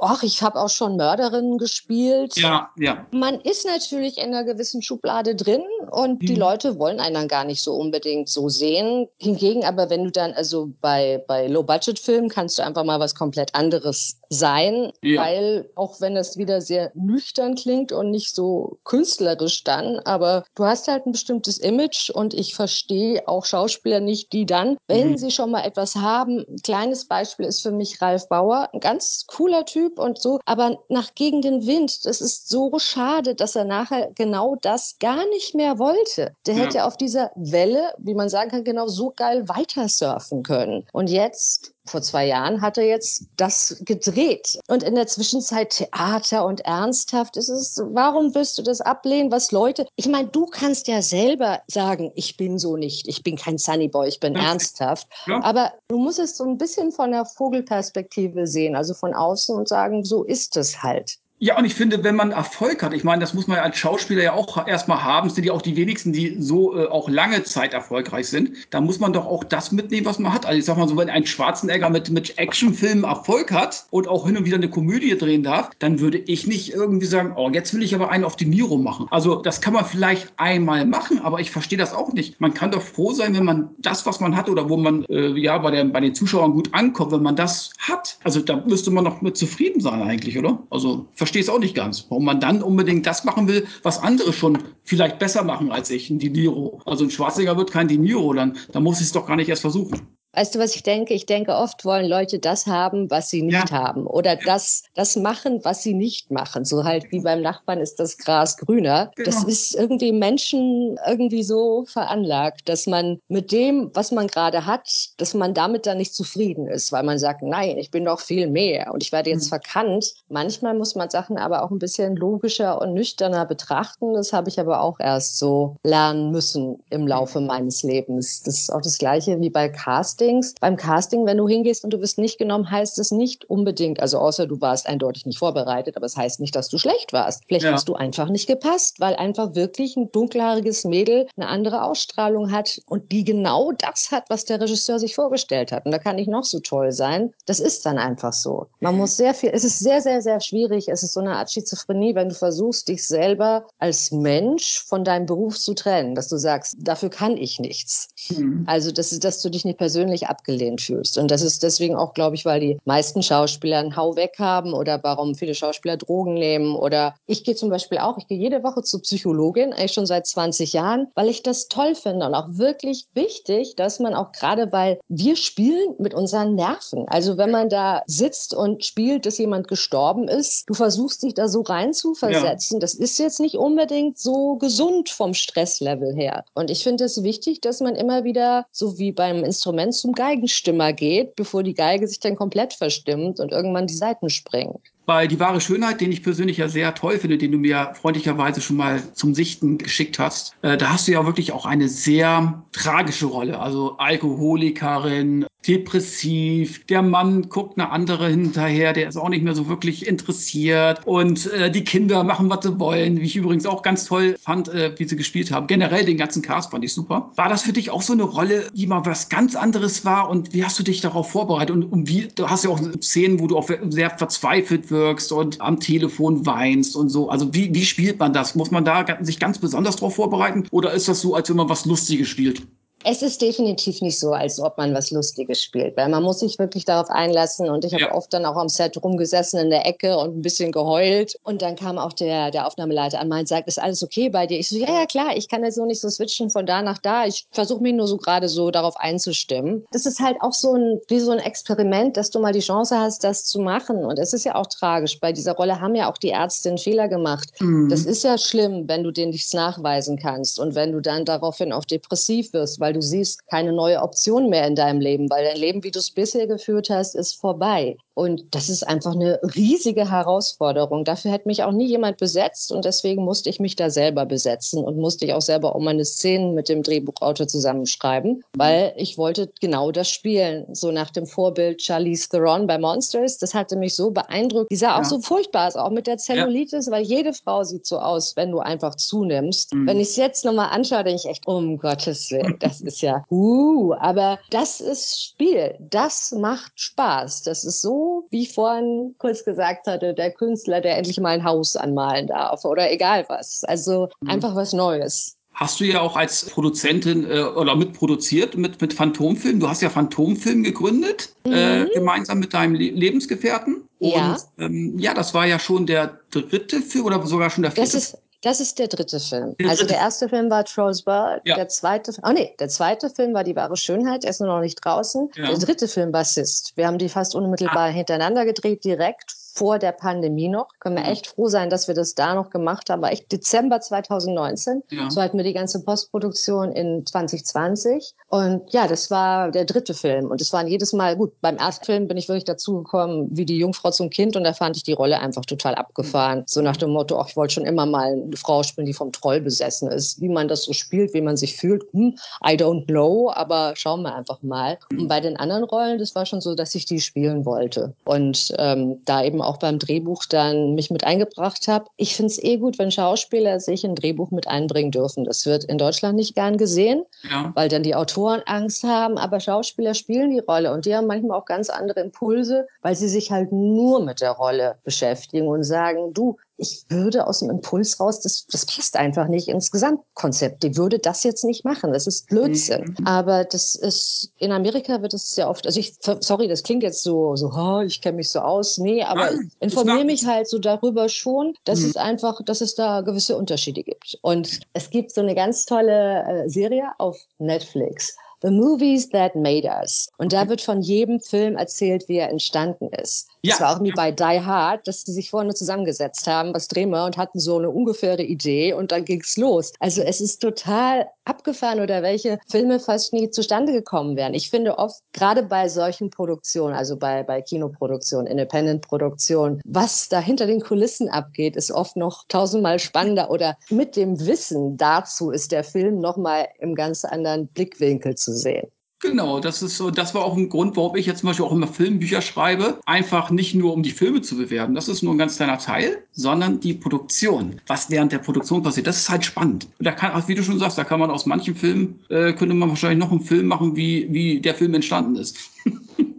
Ach, ich habe auch schon Mörderinnen gespielt. Ja, ja. Man ist natürlich in einer gewissen Schublade drin und mhm. die Leute wollen einen dann gar nicht so unbedingt so sehen. Hingegen aber, wenn du dann, also bei, bei Low-Budget-Filmen kannst du einfach mal was komplett anderes sein, ja. weil auch wenn das wieder sehr nüchtern klingt und nicht so künstlerisch dann, aber du hast halt ein bestimmtes Image und ich verstehe auch Schauspieler nicht, die dann, wenn mhm. sie schon mal etwas haben, ein kleines Beispiel ist für mich Ralf Bauer, ein ganz cooler Typ und so, aber nach gegen den Wind, das ist so schade, dass er nachher genau das gar nicht mehr wollte. Der ja. hätte auf dieser Welle, wie man sagen kann, genau so geil weiter surfen können. Und jetzt vor zwei Jahren hat er jetzt das gedreht. Und in der Zwischenzeit Theater und ernsthaft ist es, warum wirst du das ablehnen, was Leute, ich meine, du kannst ja selber sagen, ich bin so nicht, ich bin kein Sunnyboy, ich bin ja. ernsthaft. Ja. Aber du musst es so ein bisschen von der Vogelperspektive sehen, also von außen und sagen, so ist es halt. Ja, und ich finde, wenn man Erfolg hat, ich meine, das muss man als Schauspieler ja auch erstmal haben, sind ja auch die wenigsten, die so äh, auch lange Zeit erfolgreich sind, da muss man doch auch das mitnehmen, was man hat. Also ich sag mal so, wenn ein Schwarzenegger mit, mit Actionfilmen Erfolg hat und auch hin und wieder eine Komödie drehen darf, dann würde ich nicht irgendwie sagen, oh, jetzt will ich aber einen auf die Niro machen. Also das kann man vielleicht einmal machen, aber ich verstehe das auch nicht. Man kann doch froh sein, wenn man das, was man hat oder wo man äh, ja bei, der, bei den Zuschauern gut ankommt, wenn man das hat. Also da müsste man doch mit zufrieden sein eigentlich, oder? Also verstehe verstehe es auch nicht ganz, warum man dann unbedingt das machen will, was andere schon vielleicht besser machen als ich, ein Di Niro. Also ein Schwarzenegger wird kein Di Niro, dann, dann muss ich es doch gar nicht erst versuchen. Weißt du, was ich denke? Ich denke, oft wollen Leute das haben, was sie nicht ja. haben. Oder das, das machen, was sie nicht machen. So halt wie beim Nachbarn ist das Gras grüner. Genau. Das ist irgendwie Menschen irgendwie so veranlagt, dass man mit dem, was man gerade hat, dass man damit dann nicht zufrieden ist, weil man sagt, nein, ich bin doch viel mehr und ich werde jetzt mhm. verkannt. Manchmal muss man Sachen aber auch ein bisschen logischer und nüchterner betrachten. Das habe ich aber auch erst so lernen müssen im Laufe meines Lebens. Das ist auch das Gleiche wie bei Casting. Castings. Beim Casting, wenn du hingehst und du wirst nicht genommen, heißt es nicht unbedingt, also außer du warst eindeutig nicht vorbereitet, aber es heißt nicht, dass du schlecht warst. Vielleicht ja. hast du einfach nicht gepasst, weil einfach wirklich ein dunkelhaariges Mädel eine andere Ausstrahlung hat und die genau das hat, was der Regisseur sich vorgestellt hat. Und da kann ich noch so toll sein. Das ist dann einfach so. Man muss sehr viel, es ist sehr, sehr, sehr schwierig. Es ist so eine Art Schizophrenie, wenn du versuchst, dich selber als Mensch von deinem Beruf zu trennen, dass du sagst, dafür kann ich nichts. Mhm. Also, das ist, dass du dich nicht persönlich persönlich abgelehnt fühlst. Und das ist deswegen auch, glaube ich, weil die meisten Schauspieler einen Hau weg haben oder warum viele Schauspieler Drogen nehmen. Oder ich gehe zum Beispiel auch, ich gehe jede Woche zur Psychologin, eigentlich schon seit 20 Jahren, weil ich das toll finde und auch wirklich wichtig, dass man auch gerade, weil wir spielen mit unseren Nerven. Also wenn man da sitzt und spielt, dass jemand gestorben ist, du versuchst dich da so rein zu versetzen. Ja. Das ist jetzt nicht unbedingt so gesund vom Stresslevel her. Und ich finde es wichtig, dass man immer wieder, so wie beim Instrument zum Geigenstimmer geht, bevor die Geige sich dann komplett verstimmt und irgendwann die Seiten springen. Bei Die wahre Schönheit, den ich persönlich ja sehr toll finde, den du mir freundlicherweise schon mal zum Sichten geschickt hast, äh, da hast du ja wirklich auch eine sehr tragische Rolle. Also Alkoholikerin, depressiv, der Mann guckt eine andere hinterher, der ist auch nicht mehr so wirklich interessiert und äh, die Kinder machen, was sie wollen, wie ich übrigens auch ganz toll fand, äh, wie sie gespielt haben. Generell den ganzen Cast fand ich super. War das für dich auch so eine Rolle, die mal was ganz anderes war und wie hast du dich darauf vorbereitet und, und wie, du hast ja auch Szenen, wo du auch sehr verzweifelt wirkst und am Telefon weinst und so. Also wie, wie spielt man das? Muss man da sich ganz besonders darauf vorbereiten oder ist das so, als wenn man was Lustiges spielt? Es ist definitiv nicht so, als ob man was Lustiges spielt, weil man muss sich wirklich darauf einlassen. Und ich habe ja. oft dann auch am Set rumgesessen in der Ecke und ein bisschen geheult. Und dann kam auch der, der Aufnahmeleiter an und sagt, ist alles okay bei dir? Ich so, ja, ja, klar, ich kann jetzt so nicht so switchen von da nach da. Ich versuche mich nur so gerade so darauf einzustimmen. Das ist halt auch so ein, wie so ein Experiment, dass du mal die Chance hast, das zu machen. Und es ist ja auch tragisch. Bei dieser Rolle haben ja auch die Ärzte einen Fehler gemacht. Mhm. Das ist ja schlimm, wenn du denen nichts nachweisen kannst und wenn du dann daraufhin auch depressiv wirst, weil weil du siehst keine neue Option mehr in deinem Leben, weil dein Leben, wie du es bisher geführt hast, ist vorbei. Und das ist einfach eine riesige Herausforderung. Dafür hätte mich auch nie jemand besetzt und deswegen musste ich mich da selber besetzen und musste ich auch selber auch meine Szenen mit dem Drehbuchautor zusammenschreiben, weil ich wollte genau das spielen. So nach dem Vorbild Charlize Theron bei Monsters. Das hatte mich so beeindruckt. Die sah auch so furchtbar aus, auch mit der Zellulitis, ja. weil jede Frau sieht so aus, wenn du einfach zunimmst. Mhm. Wenn ich es jetzt nochmal anschaue, denke ich echt, um Gottes Willen, das ist ja, uh, aber das ist Spiel. Das macht Spaß. Das ist so wie ich vorhin kurz gesagt hatte, der Künstler, der endlich mal ein Haus anmalen darf oder egal was. Also mhm. einfach was Neues. Hast du ja auch als Produzentin äh, oder mitproduziert mit, mit Phantomfilm. Du hast ja Phantomfilm gegründet, äh, mhm. äh, gemeinsam mit deinem Le Lebensgefährten. Und ja. Ähm, ja, das war ja schon der dritte Film oder sogar schon der vierte. Das ist, das ist der dritte Film. Der also dritte. der erste Film war Trolls World, ja. der zweite, oh nee, der zweite Film war Die wahre Schönheit, er ist nur noch nicht draußen. Ja. Der dritte Film war Sist. Wir haben die fast unmittelbar ah. hintereinander gedreht, direkt vor der Pandemie noch. Können wir mhm. echt froh sein, dass wir das da noch gemacht haben. War echt Dezember 2019. Ja. So hatten wir die ganze Postproduktion in 2020. Und ja, das war der dritte Film. Und es waren jedes Mal, gut, beim ersten Film bin ich wirklich dazugekommen wie die Jungfrau zum Kind. Und da fand ich die Rolle einfach total abgefahren. So nach dem Motto, ach, ich wollte schon immer mal eine Frau spielen, die vom Troll besessen ist. Wie man das so spielt, wie man sich fühlt, hm, I don't know, aber schauen wir einfach mal. Und bei den anderen Rollen, das war schon so, dass ich die spielen wollte. Und ähm, da eben auch beim Drehbuch dann mich mit eingebracht habe. Ich finde es eh gut, wenn Schauspieler sich ein Drehbuch mit einbringen dürfen. Das wird in Deutschland nicht gern gesehen, ja. weil dann die Autoren Angst haben. Aber Schauspieler spielen die Rolle und die haben manchmal auch ganz andere Impulse, weil sie sich halt nur mit der Rolle beschäftigen und sagen, du, ich würde aus dem Impuls raus, das, das passt einfach nicht ins Gesamtkonzept. Die würde das jetzt nicht machen. Das ist Blödsinn. Mhm. Aber das ist, in Amerika wird es sehr oft, also ich, sorry, das klingt jetzt so, so, oh, ich kenne mich so aus. Nee, aber Nein, ich informiere mich halt so darüber schon, dass mhm. es einfach, dass es da gewisse Unterschiede gibt. Und es gibt so eine ganz tolle äh, Serie auf Netflix The Movies That Made Us. Und da wird von jedem Film erzählt, wie er entstanden ist. Ja. Das war auch wie bei Die Hard, dass die sich vorne zusammengesetzt haben, was drehen wir, und hatten so eine ungefähre Idee und dann ging's los. Also es ist total abgefahren oder welche Filme fast nie zustande gekommen wären. Ich finde oft, gerade bei solchen Produktionen, also bei, bei Kinoproduktionen, Independent-Produktionen, was da hinter den Kulissen abgeht, ist oft noch tausendmal spannender oder mit dem Wissen dazu ist der Film nochmal im ganz anderen Blickwinkel zu sehen. Genau, das ist so, das war auch ein Grund, warum ich jetzt zum Beispiel auch immer Filmbücher schreibe. Einfach nicht nur, um die Filme zu bewerben, das ist nur ein ganz kleiner Teil, sondern die Produktion. Was während der Produktion passiert, das ist halt spannend. Und da kann, wie du schon sagst, da kann man aus manchen Filmen, äh, könnte man wahrscheinlich noch einen Film machen, wie, wie der Film entstanden ist.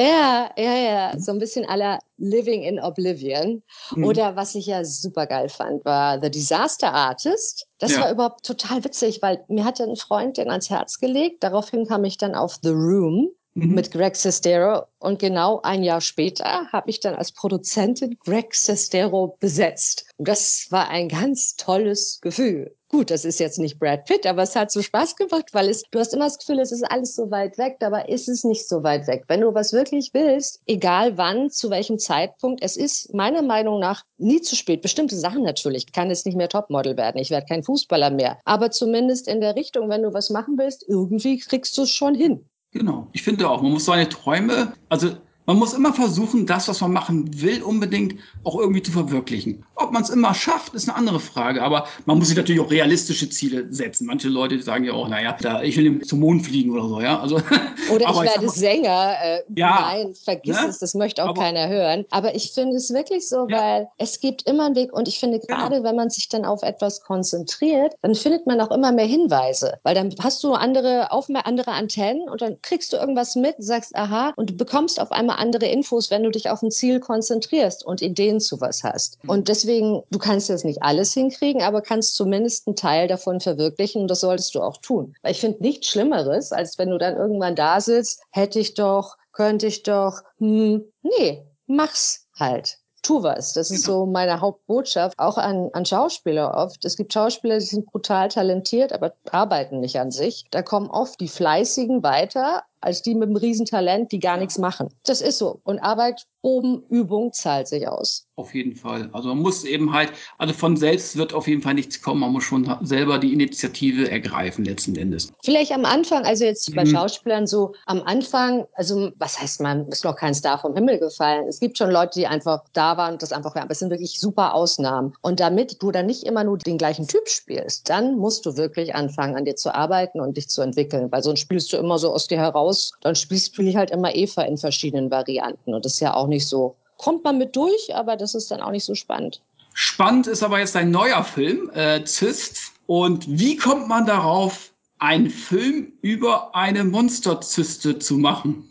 Ja, ja, ja, so ein bisschen aller Living in Oblivion. Mhm. Oder was ich ja super geil fand, war The Disaster Artist. Das ja. war überhaupt total witzig, weil mir hatte ein Freund den ans Herz gelegt. Daraufhin kam ich dann auf The Room mhm. mit Greg Sestero. Und genau ein Jahr später habe ich dann als Produzentin Greg Sestero besetzt. Und das war ein ganz tolles Gefühl. Gut, das ist jetzt nicht Brad Pitt, aber es hat so Spaß gemacht, weil es, du hast immer das Gefühl, es ist alles so weit weg, dabei ist es nicht so weit weg. Wenn du was wirklich willst, egal wann, zu welchem Zeitpunkt, es ist meiner Meinung nach nie zu spät. Bestimmte Sachen natürlich. Ich kann jetzt nicht mehr Topmodel werden. Ich werde kein Fußballer mehr. Aber zumindest in der Richtung, wenn du was machen willst, irgendwie kriegst du es schon hin. Genau. Ich finde auch, man muss seine Träume, also man muss immer versuchen, das, was man machen will, unbedingt auch irgendwie zu verwirklichen. Ob man es immer schafft, ist eine andere Frage. Aber man muss sich natürlich auch realistische Ziele setzen. Manche Leute sagen ja auch, naja, da, ich will zum Mond fliegen oder so, ja. Also, oder ich werde ich Sänger. Äh, ja, nein, vergiss ne? es, das möchte auch aber, keiner hören. Aber ich finde es wirklich so, ja. weil es gibt immer einen Weg. Und ich finde, genau. gerade genau. wenn man sich dann auf etwas konzentriert, dann findet man auch immer mehr Hinweise. Weil dann hast du andere, auf andere Antennen und dann kriegst du irgendwas mit, sagst, aha, und du bekommst auf einmal andere Infos, wenn du dich auf ein Ziel konzentrierst und Ideen zu was hast. Mhm. Und deswegen, du kannst jetzt nicht alles hinkriegen, aber kannst zumindest einen Teil davon verwirklichen und das solltest du auch tun. Weil ich finde nichts Schlimmeres, als wenn du dann irgendwann da sitzt, hätte ich doch, könnte ich doch, hm, nee, mach's halt tu was. Das ist genau. so meine Hauptbotschaft, auch an, an Schauspieler oft. Es gibt Schauspieler, die sind brutal talentiert, aber arbeiten nicht an sich. Da kommen oft die Fleißigen weiter, als die mit einem Riesentalent, die gar nichts machen. Das ist so. Und Arbeit oben, Übung zahlt sich aus. Auf jeden Fall. Also man muss eben halt, also von selbst wird auf jeden Fall nichts kommen. Man muss schon selber die Initiative ergreifen letzten Endes. Vielleicht am Anfang, also jetzt bei mhm. Schauspielern so, am Anfang, also was heißt man, ist noch kein Star vom Himmel gefallen. Es gibt schon Leute, die einfach da waren und das einfach, aber es sind wirklich super Ausnahmen. Und damit du dann nicht immer nur den gleichen Typ spielst, dann musst du wirklich anfangen, an dir zu arbeiten und dich zu entwickeln. Weil sonst spielst du immer so aus dir heraus, dann spielst du halt immer Eva in verschiedenen Varianten. Und das ist ja auch nicht so kommt man mit durch, aber das ist dann auch nicht so spannend. Spannend ist aber jetzt ein neuer Film, äh, Zyst. Und wie kommt man darauf, einen Film über eine Monsterzyste zu machen?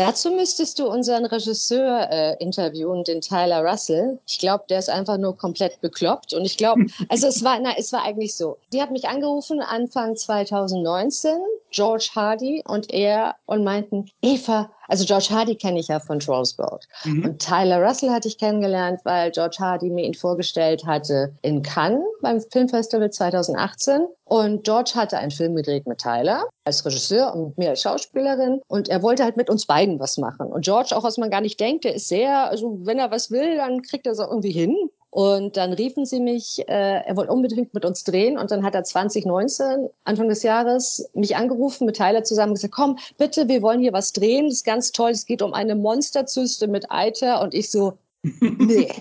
Dazu müsstest du unseren Regisseur äh, interviewen, den Tyler Russell. Ich glaube, der ist einfach nur komplett bekloppt. Und ich glaube, also es war, na, es war eigentlich so. Die hat mich angerufen Anfang 2019, George Hardy und er und meinten, Eva, also George Hardy kenne ich ja von Trollsboat. Mhm. Und Tyler Russell hatte ich kennengelernt, weil George Hardy mir ihn vorgestellt hatte in Cannes beim Filmfestival 2018. Und George hatte einen Film gedreht mit Tyler als Regisseur und mit mir als Schauspielerin. Und er wollte halt mit uns beiden was machen. Und George, auch was man gar nicht denkt, der ist sehr, also wenn er was will, dann kriegt er es auch irgendwie hin. Und dann riefen sie mich, äh, er wollte unbedingt mit uns drehen. Und dann hat er 2019, Anfang des Jahres, mich angerufen, mit Tyler zusammen gesagt, komm, bitte, wir wollen hier was drehen. Das ist ganz toll. Es geht um eine Monsterzyste mit Eiter. Und ich so, nee.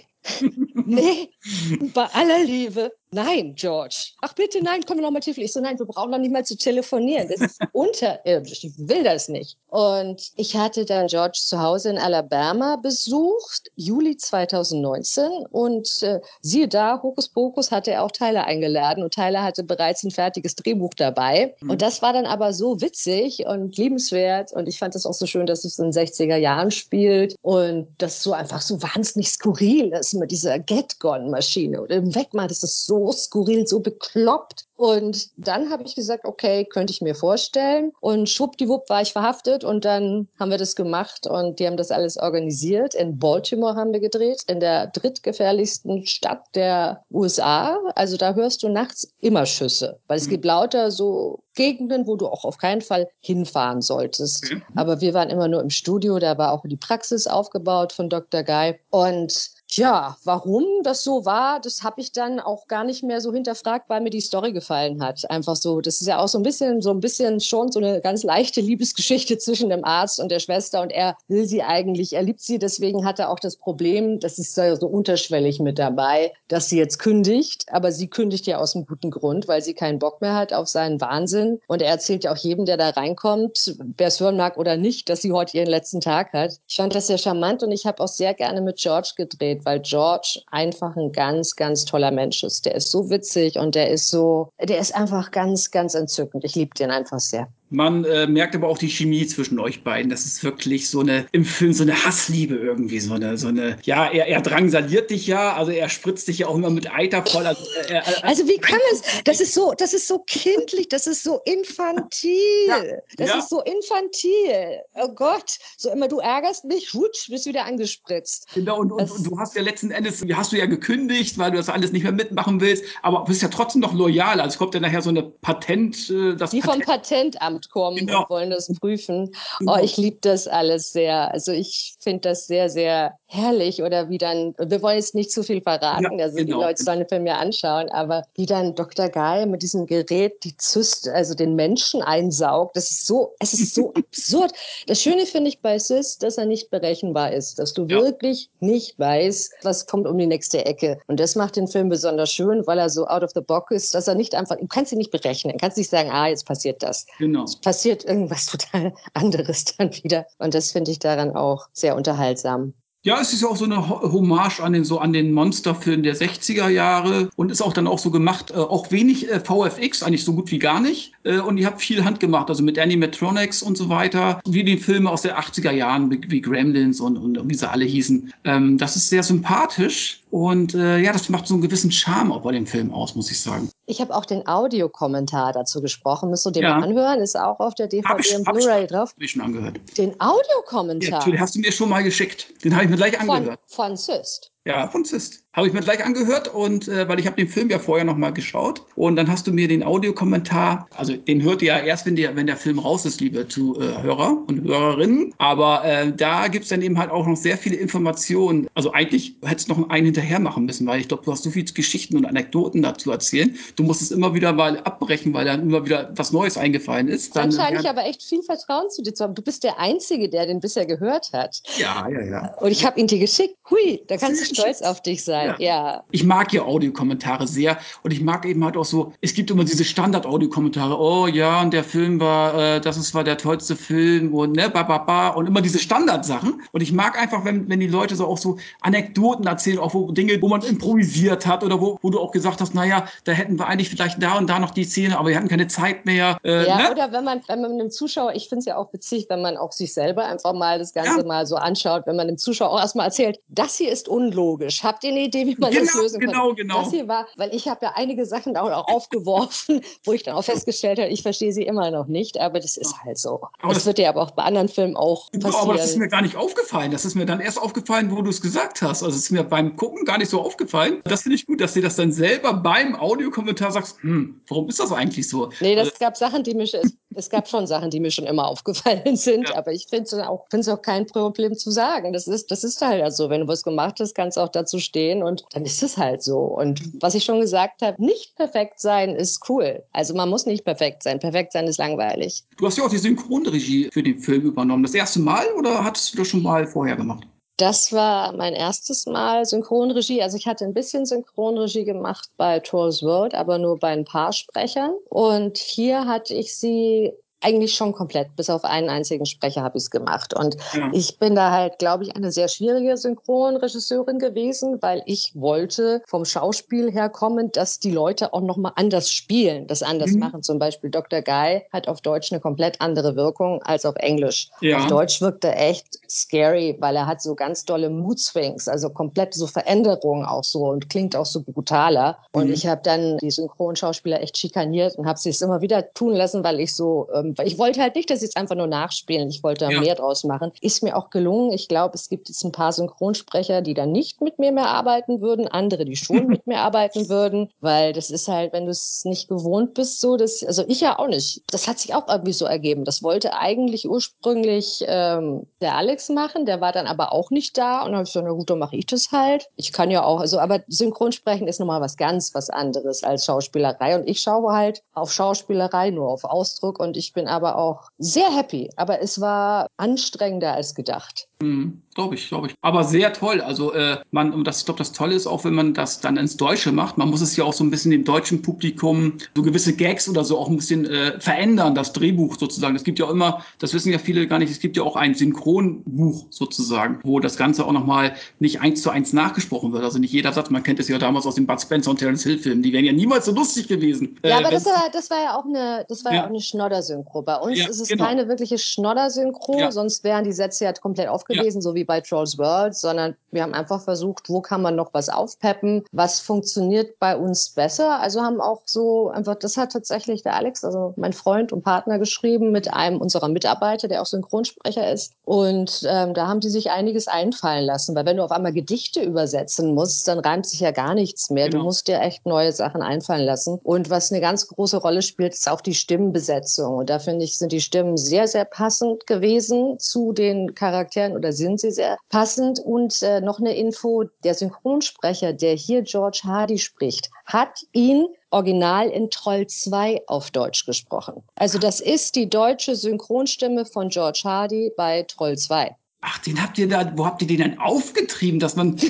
nee, bei aller Liebe, Nein, George. Ach bitte, nein, komm noch mal tiefer. Ich so, nein, wir brauchen noch nicht mal zu telefonieren. Das ist unterirdisch. Ich will das nicht. Und ich hatte dann George zu Hause in Alabama besucht, Juli 2019. Und äh, siehe da, Hokus Pokus hatte er auch Tyler eingeladen. Und Tyler hatte bereits ein fertiges Drehbuch dabei. Mhm. Und das war dann aber so witzig und liebenswert. Und ich fand das auch so schön, dass es in den 60er Jahren spielt. Und das so einfach so wahnsinnig skurril ist mit dieser Get-Gone-Maschine. Und im Wegmachen, das ist so so skurril, so bekloppt. Und dann habe ich gesagt, okay, könnte ich mir vorstellen. Und schwuppdiwupp war ich verhaftet und dann haben wir das gemacht und die haben das alles organisiert. In Baltimore haben wir gedreht, in der drittgefährlichsten Stadt der USA. Also da hörst du nachts immer Schüsse, weil es mhm. gibt lauter so Gegenden, wo du auch auf keinen Fall hinfahren solltest. Mhm. Aber wir waren immer nur im Studio, da war auch die Praxis aufgebaut von Dr. Guy. Und ja, warum das so war, das habe ich dann auch gar nicht mehr so hinterfragt, weil mir die Story gefallen hat. Einfach so, das ist ja auch so ein bisschen, so ein bisschen schon so eine ganz leichte Liebesgeschichte zwischen dem Arzt und der Schwester und er will sie eigentlich, er liebt sie, deswegen hat er auch das Problem, das ist so unterschwellig mit dabei, dass sie jetzt kündigt, aber sie kündigt ja aus einem guten Grund, weil sie keinen Bock mehr hat auf seinen Wahnsinn und er erzählt ja auch jedem, der da reinkommt, wer es hören mag oder nicht, dass sie heute ihren letzten Tag hat. Ich fand das sehr charmant und ich habe auch sehr gerne mit George gedreht weil George einfach ein ganz, ganz toller Mensch ist. Der ist so witzig und der ist so, der ist einfach ganz, ganz entzückend. Ich liebe den einfach sehr. Man äh, merkt aber auch die Chemie zwischen euch beiden. Das ist wirklich so eine, im Film so eine Hassliebe irgendwie, so eine, so eine, ja, er, er drangsaliert dich ja, also er spritzt dich ja auch immer mit Eiter voll. Also, äh, äh, also wie kann es, das ist so, das ist so kindlich, das ist so infantil, ja. das ja. ist so infantil. Oh Gott, so immer, du ärgerst mich, hutsch, bist wieder angespritzt. Genau, und, und, und, du hast ja letzten Endes, hast du ja gekündigt, weil du das alles nicht mehr mitmachen willst, aber bist ja trotzdem noch loyal. Also kommt ja nachher so eine Patent, äh, das Wie Patent vom Patentamt Amt kommen genau. und wollen das prüfen. Genau. Oh, ich liebe das alles sehr. Also ich finde das sehr, sehr herrlich. Oder wie dann, wir wollen jetzt nicht zu viel verraten, ja, also genau. die Leute sollen den Film ja anschauen, aber wie dann Dr. Guy mit diesem Gerät die Zyst, also den Menschen einsaugt, das ist so, es ist so absurd. Das Schöne finde ich bei Sis, dass er nicht berechenbar ist, dass du ja. wirklich nicht weißt, was kommt um die nächste Ecke. Und das macht den Film besonders schön, weil er so out of the box ist, dass er nicht einfach, du kannst ihn nicht berechnen, du kannst nicht sagen, ah, jetzt passiert das. Genau passiert irgendwas total anderes dann wieder. Und das finde ich daran auch sehr unterhaltsam. Ja, es ist ja auch so eine Hommage an den, so an den Monsterfilm der 60er Jahre und ist auch dann auch so gemacht, äh, auch wenig äh, VFX, eigentlich so gut wie gar nicht. Äh, und ihr habt viel handgemacht, also mit Animatronics und so weiter, wie die Filme aus den 80er Jahren, wie, wie Gremlins und, und wie sie alle hießen. Ähm, das ist sehr sympathisch und äh, ja, das macht so einen gewissen Charme auch bei dem Film aus, muss ich sagen. Ich habe auch den Audiokommentar dazu gesprochen. Müsst du den ja. mal anhören? Ist auch auf der DVD ich, und Blu-ray drauf. Hab ich schon angehört. Den Audiokommentar? Ja, den hast du mir schon mal geschickt. Den habe ich mir gleich angehört. Von, von Syst. Ja, von Syst. Habe ich mir gleich angehört und äh, weil ich habe den Film ja vorher noch mal geschaut und dann hast du mir den Audiokommentar, also den hört ihr ja erst, wenn der, wenn der Film raus ist, liebe Zuhörer und Hörerinnen. Aber äh, da gibt's dann eben halt auch noch sehr viele Informationen. Also eigentlich hättest du noch einen hinterher machen müssen, weil ich glaube, du hast so viele Geschichten und Anekdoten dazu erzählen. Du musst es immer wieder mal abbrechen, weil dann immer wieder was Neues eingefallen ist. Dann, scheine ich aber echt viel Vertrauen zu dir zu haben. Du bist der Einzige, der den bisher gehört hat. Ja, ja, ja. Und ich habe ihn dir geschickt. Hui, da kannst du stolz auf dich sein. ja. ja. Ich mag ja Audiokommentare sehr und ich mag eben halt auch so, es gibt immer diese Standard-Audiokommentare, oh ja, und der Film war, äh, das ist, war der tollste Film und ne, ba, ba, ba, und immer diese Standardsachen. Und ich mag einfach, wenn, wenn die Leute so auch so Anekdoten erzählen, auch wo Dinge, wo man improvisiert hat oder wo, wo du auch gesagt hast, naja, da hätten wir eigentlich vielleicht da und da noch die Szene, aber wir hatten keine Zeit mehr. Äh, ja, ne? oder wenn man, wenn man einem Zuschauer, ich finde es ja auch witzig, wenn man auch sich selber einfach mal das Ganze ja. mal so anschaut, wenn man dem Zuschauer auch erstmal erzählt, das hier ist unlogisch. Habt ihr eine Idee, wie man genau, das lösen genau, kann? genau. Das hier war, weil ich habe ja einige Sachen auch, auch aufgeworfen, wo ich dann auch festgestellt habe, ich verstehe sie immer noch nicht, aber das ist halt so. Aber das, das wird ja aber auch bei anderen Filmen auch passieren. Aber das ist mir gar nicht aufgefallen. Das ist mir dann erst aufgefallen, wo du es gesagt hast. Also es ist mir beim Gucken gar nicht so aufgefallen. Das finde ich gut, dass du das dann selber beim Audiokommentar sagst, hm, warum ist das eigentlich so? Nee, das also, gab Sachen, die mich, es, es, gab schon Sachen, die mir schon immer aufgefallen sind, ja. aber ich finde es auch, auch kein Problem zu sagen. Das ist, das ist halt so. Wenn du was gemacht hast, kannst du auch dazu stehen und dann ist es halt so. Und was ich schon gesagt habe, nicht perfekt sein ist cool. Also man muss nicht perfekt sein. Perfekt sein ist langweilig. Du hast ja auch die Synchronregie für den Film übernommen. Das erste Mal oder hattest du das schon mal vorher gemacht? Das war mein erstes Mal Synchronregie. Also ich hatte ein bisschen Synchronregie gemacht bei Trolls World, aber nur bei ein paar Sprechern. Und hier hatte ich sie eigentlich schon komplett. Bis auf einen einzigen Sprecher habe ich es gemacht. Und ja. ich bin da halt, glaube ich, eine sehr schwierige Synchronregisseurin gewesen, weil ich wollte vom Schauspiel her kommen, dass die Leute auch nochmal anders spielen, das anders mhm. machen. Zum Beispiel Dr. Guy hat auf Deutsch eine komplett andere Wirkung als auf Englisch. Ja. Auf Deutsch wirkt er echt scary, weil er hat so ganz dolle Mood Swings, also komplett so Veränderungen auch so und klingt auch so brutaler. Und mhm. ich habe dann die Synchronschauspieler echt schikaniert und habe sie es immer wieder tun lassen, weil ich so ähm, weil ich wollte halt nicht, dass sie es einfach nur nachspielen. Ich wollte ja. mehr draus machen. Ist mir auch gelungen. Ich glaube, es gibt jetzt ein paar Synchronsprecher, die dann nicht mit mir mehr arbeiten würden, andere, die schon mit mir arbeiten würden, weil das ist halt, wenn du es nicht gewohnt bist, so, das, also ich ja auch nicht. Das hat sich auch irgendwie so ergeben. Das wollte eigentlich ursprünglich ähm, der Alex machen, der war dann aber auch nicht da und habe ich so, na gut, dann mache ich das halt. Ich kann ja auch, also, aber Synchronsprechen ist nochmal was ganz was anderes als Schauspielerei und ich schaue halt auf Schauspielerei, nur auf Ausdruck und ich bin bin aber auch sehr happy. Aber es war anstrengender als gedacht. Mhm, glaube ich, glaube ich. Aber sehr toll. Also äh, man, und das, ich glaube, das Tolle ist auch, wenn man das dann ins Deutsche macht. Man muss es ja auch so ein bisschen dem deutschen Publikum so gewisse Gags oder so auch ein bisschen äh, verändern, das Drehbuch sozusagen. Es gibt ja auch immer, das wissen ja viele gar nicht, es gibt ja auch ein Synchronbuch sozusagen, wo das Ganze auch nochmal nicht eins zu eins nachgesprochen wird. Also nicht jeder Satz, man kennt es ja damals aus den Bud Spencer und Terence Hill Filmen, die wären ja niemals so lustig gewesen. Ja, äh, aber das war, das war ja auch eine, das war ja, ja auch eine Schnodder-Synchro. Bei uns ja, ist es genau. keine wirkliche Schnodder-Synchro, ja. sonst wären die Sätze ja komplett aufgenommen gewesen, ja. so wie bei Trolls World, sondern wir haben einfach versucht, wo kann man noch was aufpeppen, was funktioniert bei uns besser. Also haben auch so einfach, das hat tatsächlich der Alex, also mein Freund und Partner, geschrieben mit einem unserer Mitarbeiter, der auch Synchronsprecher ist. Und ähm, da haben die sich einiges einfallen lassen, weil wenn du auf einmal Gedichte übersetzen musst, dann reimt sich ja gar nichts mehr. Genau. Du musst dir echt neue Sachen einfallen lassen. Und was eine ganz große Rolle spielt, ist auch die Stimmenbesetzung. Und da finde ich, sind die Stimmen sehr, sehr passend gewesen zu den Charakteren oder sind sie sehr passend. Und äh, noch eine Info, der Synchronsprecher, der hier George Hardy spricht, hat ihn original in Troll 2 auf Deutsch gesprochen. Also das ist die deutsche Synchronstimme von George Hardy bei Troll 2. Ach, den habt ihr da, wo habt ihr den denn aufgetrieben, dass man.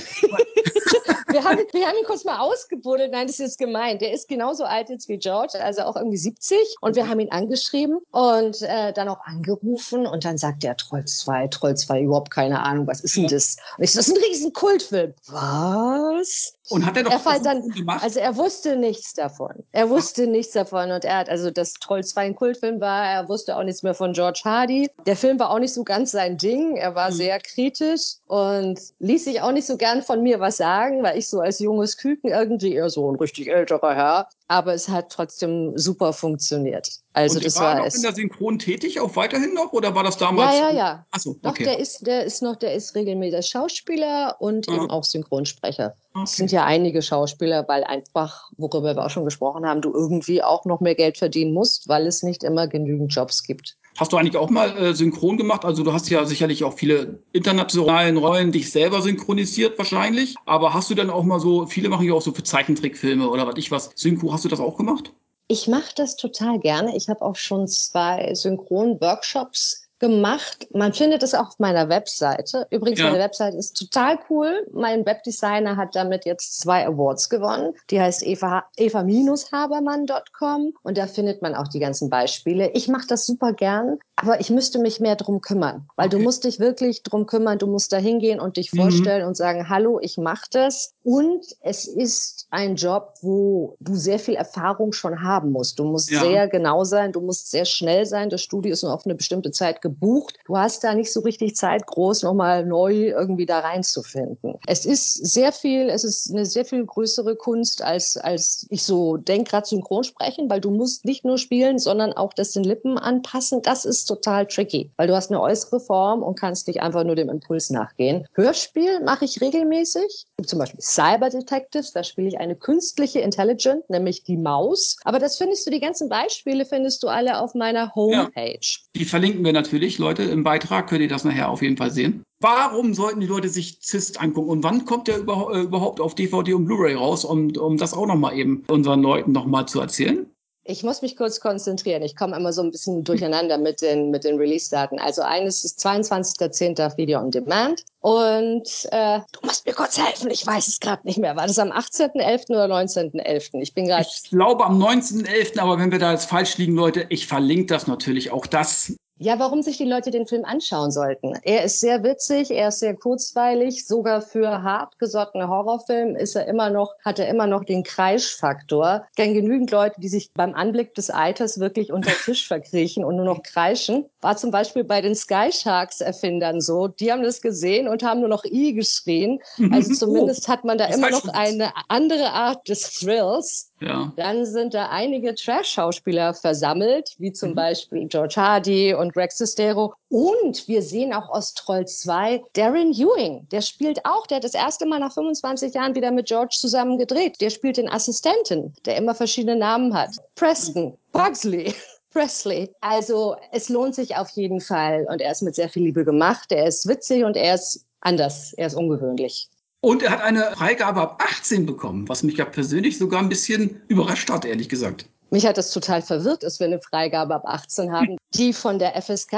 wir, haben, wir haben ihn kurz mal ausgebuddelt. Nein, das ist gemeint. Der ist genauso alt jetzt wie George, also auch irgendwie 70. Und wir haben ihn angeschrieben und äh, dann auch angerufen. Und dann sagt er, Troll 2, Troll 2, überhaupt keine Ahnung, was ist denn das? Und ich so, das ist ein riesen Kultfilm. Was? Und hat er doch er dann, gemacht? Also er wusste nichts davon. Er wusste Ach. nichts davon. Und er hat, also das Troll 2 ein Kultfilm war, er wusste auch nichts mehr von George Hardy. Der Film war auch nicht so ganz sein Ding. Er war mhm. sehr kritisch und ließ sich auch nicht so gern von mir was sagen, weil ich so als junges Küken irgendwie eher so ein richtig älterer Herr. Aber es hat trotzdem super funktioniert. Also und das war, war noch in der Synchron tätig, auch weiterhin noch, oder war das damals? Ja, ja, ja. Achso, okay. Doch, der ist, der ist noch, der ist regelmäßig Schauspieler und ja. eben auch Synchronsprecher. Okay. Es sind ja einige Schauspieler, weil einfach, worüber wir auch schon gesprochen haben, du irgendwie auch noch mehr Geld verdienen musst, weil es nicht immer genügend Jobs gibt. Hast du eigentlich auch mal äh, synchron gemacht? Also du hast ja sicherlich auch viele internationalen Rollen dich selber synchronisiert wahrscheinlich. Aber hast du dann auch mal so, viele machen ja auch so für Zeichentrickfilme oder was ich was, Synchro, hast du das auch gemacht? Ich mache das total gerne. Ich habe auch schon zwei Synchron-Workshops gemacht. Man findet es auch auf meiner Webseite. Übrigens, ja. meine Webseite ist total cool. Mein Webdesigner hat damit jetzt zwei Awards gewonnen. Die heißt eva, eva-habermann.com und da findet man auch die ganzen Beispiele. Ich mache das super gern, aber ich müsste mich mehr drum kümmern, weil okay. du musst dich wirklich drum kümmern. Du musst da hingehen und dich mhm. vorstellen und sagen, hallo, ich mache das. Und es ist ein Job, wo du sehr viel Erfahrung schon haben musst. Du musst ja. sehr genau sein, du musst sehr schnell sein. Das Studio ist nur auf eine bestimmte Zeit gebucht. Du hast da nicht so richtig Zeit, groß nochmal neu irgendwie da reinzufinden. Es ist sehr viel, es ist eine sehr viel größere Kunst, als, als ich so denke, gerade synchron sprechen, weil du musst nicht nur spielen, sondern auch das den Lippen anpassen. Das ist total tricky, weil du hast eine äußere Form und kannst nicht einfach nur dem Impuls nachgehen. Hörspiel mache ich regelmäßig. Zum Beispiel Cyber Detectives, da spiele ich eine künstliche Intelligence, nämlich die Maus. Aber das findest du, die ganzen Beispiele findest du alle auf meiner Homepage. Ja, die verlinken wir natürlich, Leute, im Beitrag. Könnt ihr das nachher auf jeden Fall sehen. Warum sollten die Leute sich Zist angucken? Und wann kommt der äh, überhaupt auf DVD und Blu-ray raus, um, um das auch nochmal eben unseren Leuten nochmal zu erzählen? Ich muss mich kurz konzentrieren. Ich komme immer so ein bisschen durcheinander mit den, mit den Release-Daten. Also eines ist 22.10. Video on Demand. Und äh, du musst mir kurz helfen, ich weiß es gerade nicht mehr. War das am 18.11. oder 19.11.? Ich bin gerade. Ich glaube am 19.11., aber wenn wir da jetzt falsch liegen, Leute, ich verlinke das natürlich auch das ja, warum sich die Leute den Film anschauen sollten. Er ist sehr witzig, er ist sehr kurzweilig, sogar für hartgesottene Horrorfilme ist er immer noch, hat er immer noch den Kreischfaktor. Kenne genügend Leute, die sich beim Anblick des Eiters wirklich unter Tisch verkriechen und nur noch kreischen. War zum Beispiel bei den Sky Sharks Erfindern so. Die haben das gesehen und haben nur noch I geschrien. Also zumindest hat man da immer noch eine andere Art des Thrills. Ja. Dann sind da einige Trash-Schauspieler versammelt, wie zum mhm. Beispiel George Hardy und Greg Sestero. Und wir sehen auch aus Troll 2 Darren Ewing. Der spielt auch, der hat das erste Mal nach 25 Jahren wieder mit George zusammen gedreht. Der spielt den Assistenten, der immer verschiedene Namen hat. Preston, Pugsley. Presley. Also es lohnt sich auf jeden Fall und er ist mit sehr viel Liebe gemacht. Er ist witzig und er ist anders. Er ist ungewöhnlich. Und er hat eine Freigabe ab 18 bekommen, was mich ja persönlich sogar ein bisschen überrascht hat, ehrlich gesagt. Mich hat das total verwirrt, dass wir eine Freigabe ab 18 haben. Die von der FSK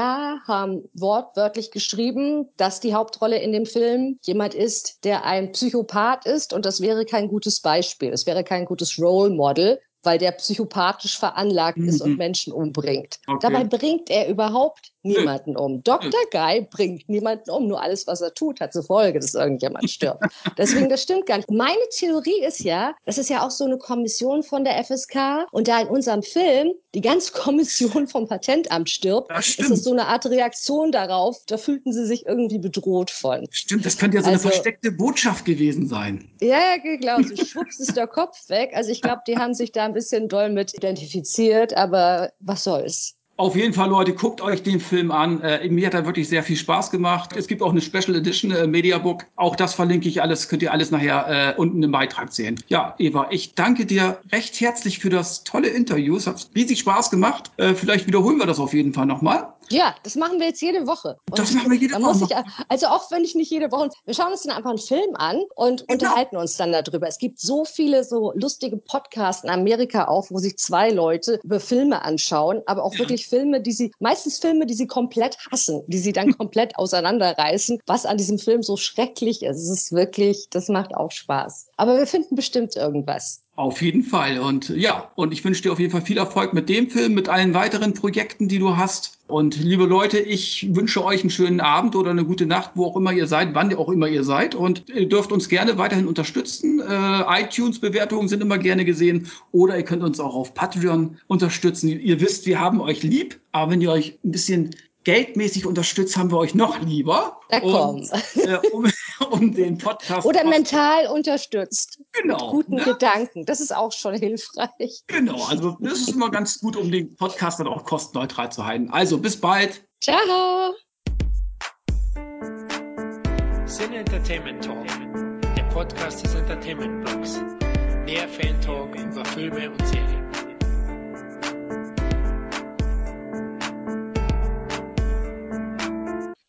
haben wortwörtlich geschrieben, dass die Hauptrolle in dem Film jemand ist, der ein Psychopath ist und das wäre kein gutes Beispiel. Es wäre kein gutes Role Model, weil der psychopathisch veranlagt ist und mhm. Menschen umbringt. Okay. Dabei bringt er überhaupt niemanden um. Dr. Guy bringt niemanden um. Nur alles, was er tut, hat zur Folge, dass irgendjemand stirbt. Deswegen, das stimmt gar nicht. Meine Theorie ist ja, das ist ja auch so eine Kommission von der FSK und da in unserem Film die ganze Kommission vom Patentamt stirbt, das ist das so eine Art Reaktion darauf. Da fühlten sie sich irgendwie bedroht von. Stimmt, das könnte ja so also, eine versteckte Botschaft gewesen sein. Ja, ja, genau. So schwupps ist der Kopf weg. Also ich glaube, die haben sich da ein bisschen doll mit identifiziert, aber was soll's. Auf jeden Fall, Leute, guckt euch den Film an. Äh, mir hat er wirklich sehr viel Spaß gemacht. Es gibt auch eine Special Edition äh, Mediabook. Auch das verlinke ich alles, könnt ihr alles nachher äh, unten im Beitrag sehen. Ja, Eva, ich danke dir recht herzlich für das tolle Interview. Es hat riesig Spaß gemacht. Äh, vielleicht wiederholen wir das auf jeden Fall nochmal. Ja, das machen wir jetzt jede Woche. Und das machen wir jede Woche. Ich, also auch wenn ich nicht jede Woche, wir schauen uns dann einfach einen Film an und genau. unterhalten uns dann darüber. Es gibt so viele so lustige Podcasts in Amerika auch, wo sich zwei Leute über Filme anschauen, aber auch ja. wirklich Filme, die sie, meistens Filme, die sie komplett hassen, die sie dann komplett auseinanderreißen, was an diesem Film so schrecklich ist. Es ist wirklich, das macht auch Spaß. Aber wir finden bestimmt irgendwas. Auf jeden Fall. Und ja, und ich wünsche dir auf jeden Fall viel Erfolg mit dem Film, mit allen weiteren Projekten, die du hast. Und liebe Leute, ich wünsche euch einen schönen Abend oder eine gute Nacht, wo auch immer ihr seid, wann auch immer ihr seid. Und ihr dürft uns gerne weiterhin unterstützen. Äh, iTunes-Bewertungen sind immer gerne gesehen. Oder ihr könnt uns auch auf Patreon unterstützen. Ihr wisst, wir haben euch lieb. Aber wenn ihr euch ein bisschen geldmäßig unterstützt, haben wir euch noch lieber. Da komm. Äh, um, um, den Podcast. Oder mental unterstützt. Genau. Mit guten ne? Gedanken. Das ist auch schon hilfreich. Genau. Also, das ist immer ganz gut, um den Podcast dann auch kostenneutral zu halten. Also, bis bald. Ciao. Sin Entertainment Talk. Der Podcast des Entertainment Blogs. Mehr Fan Talk über Filme und Serien.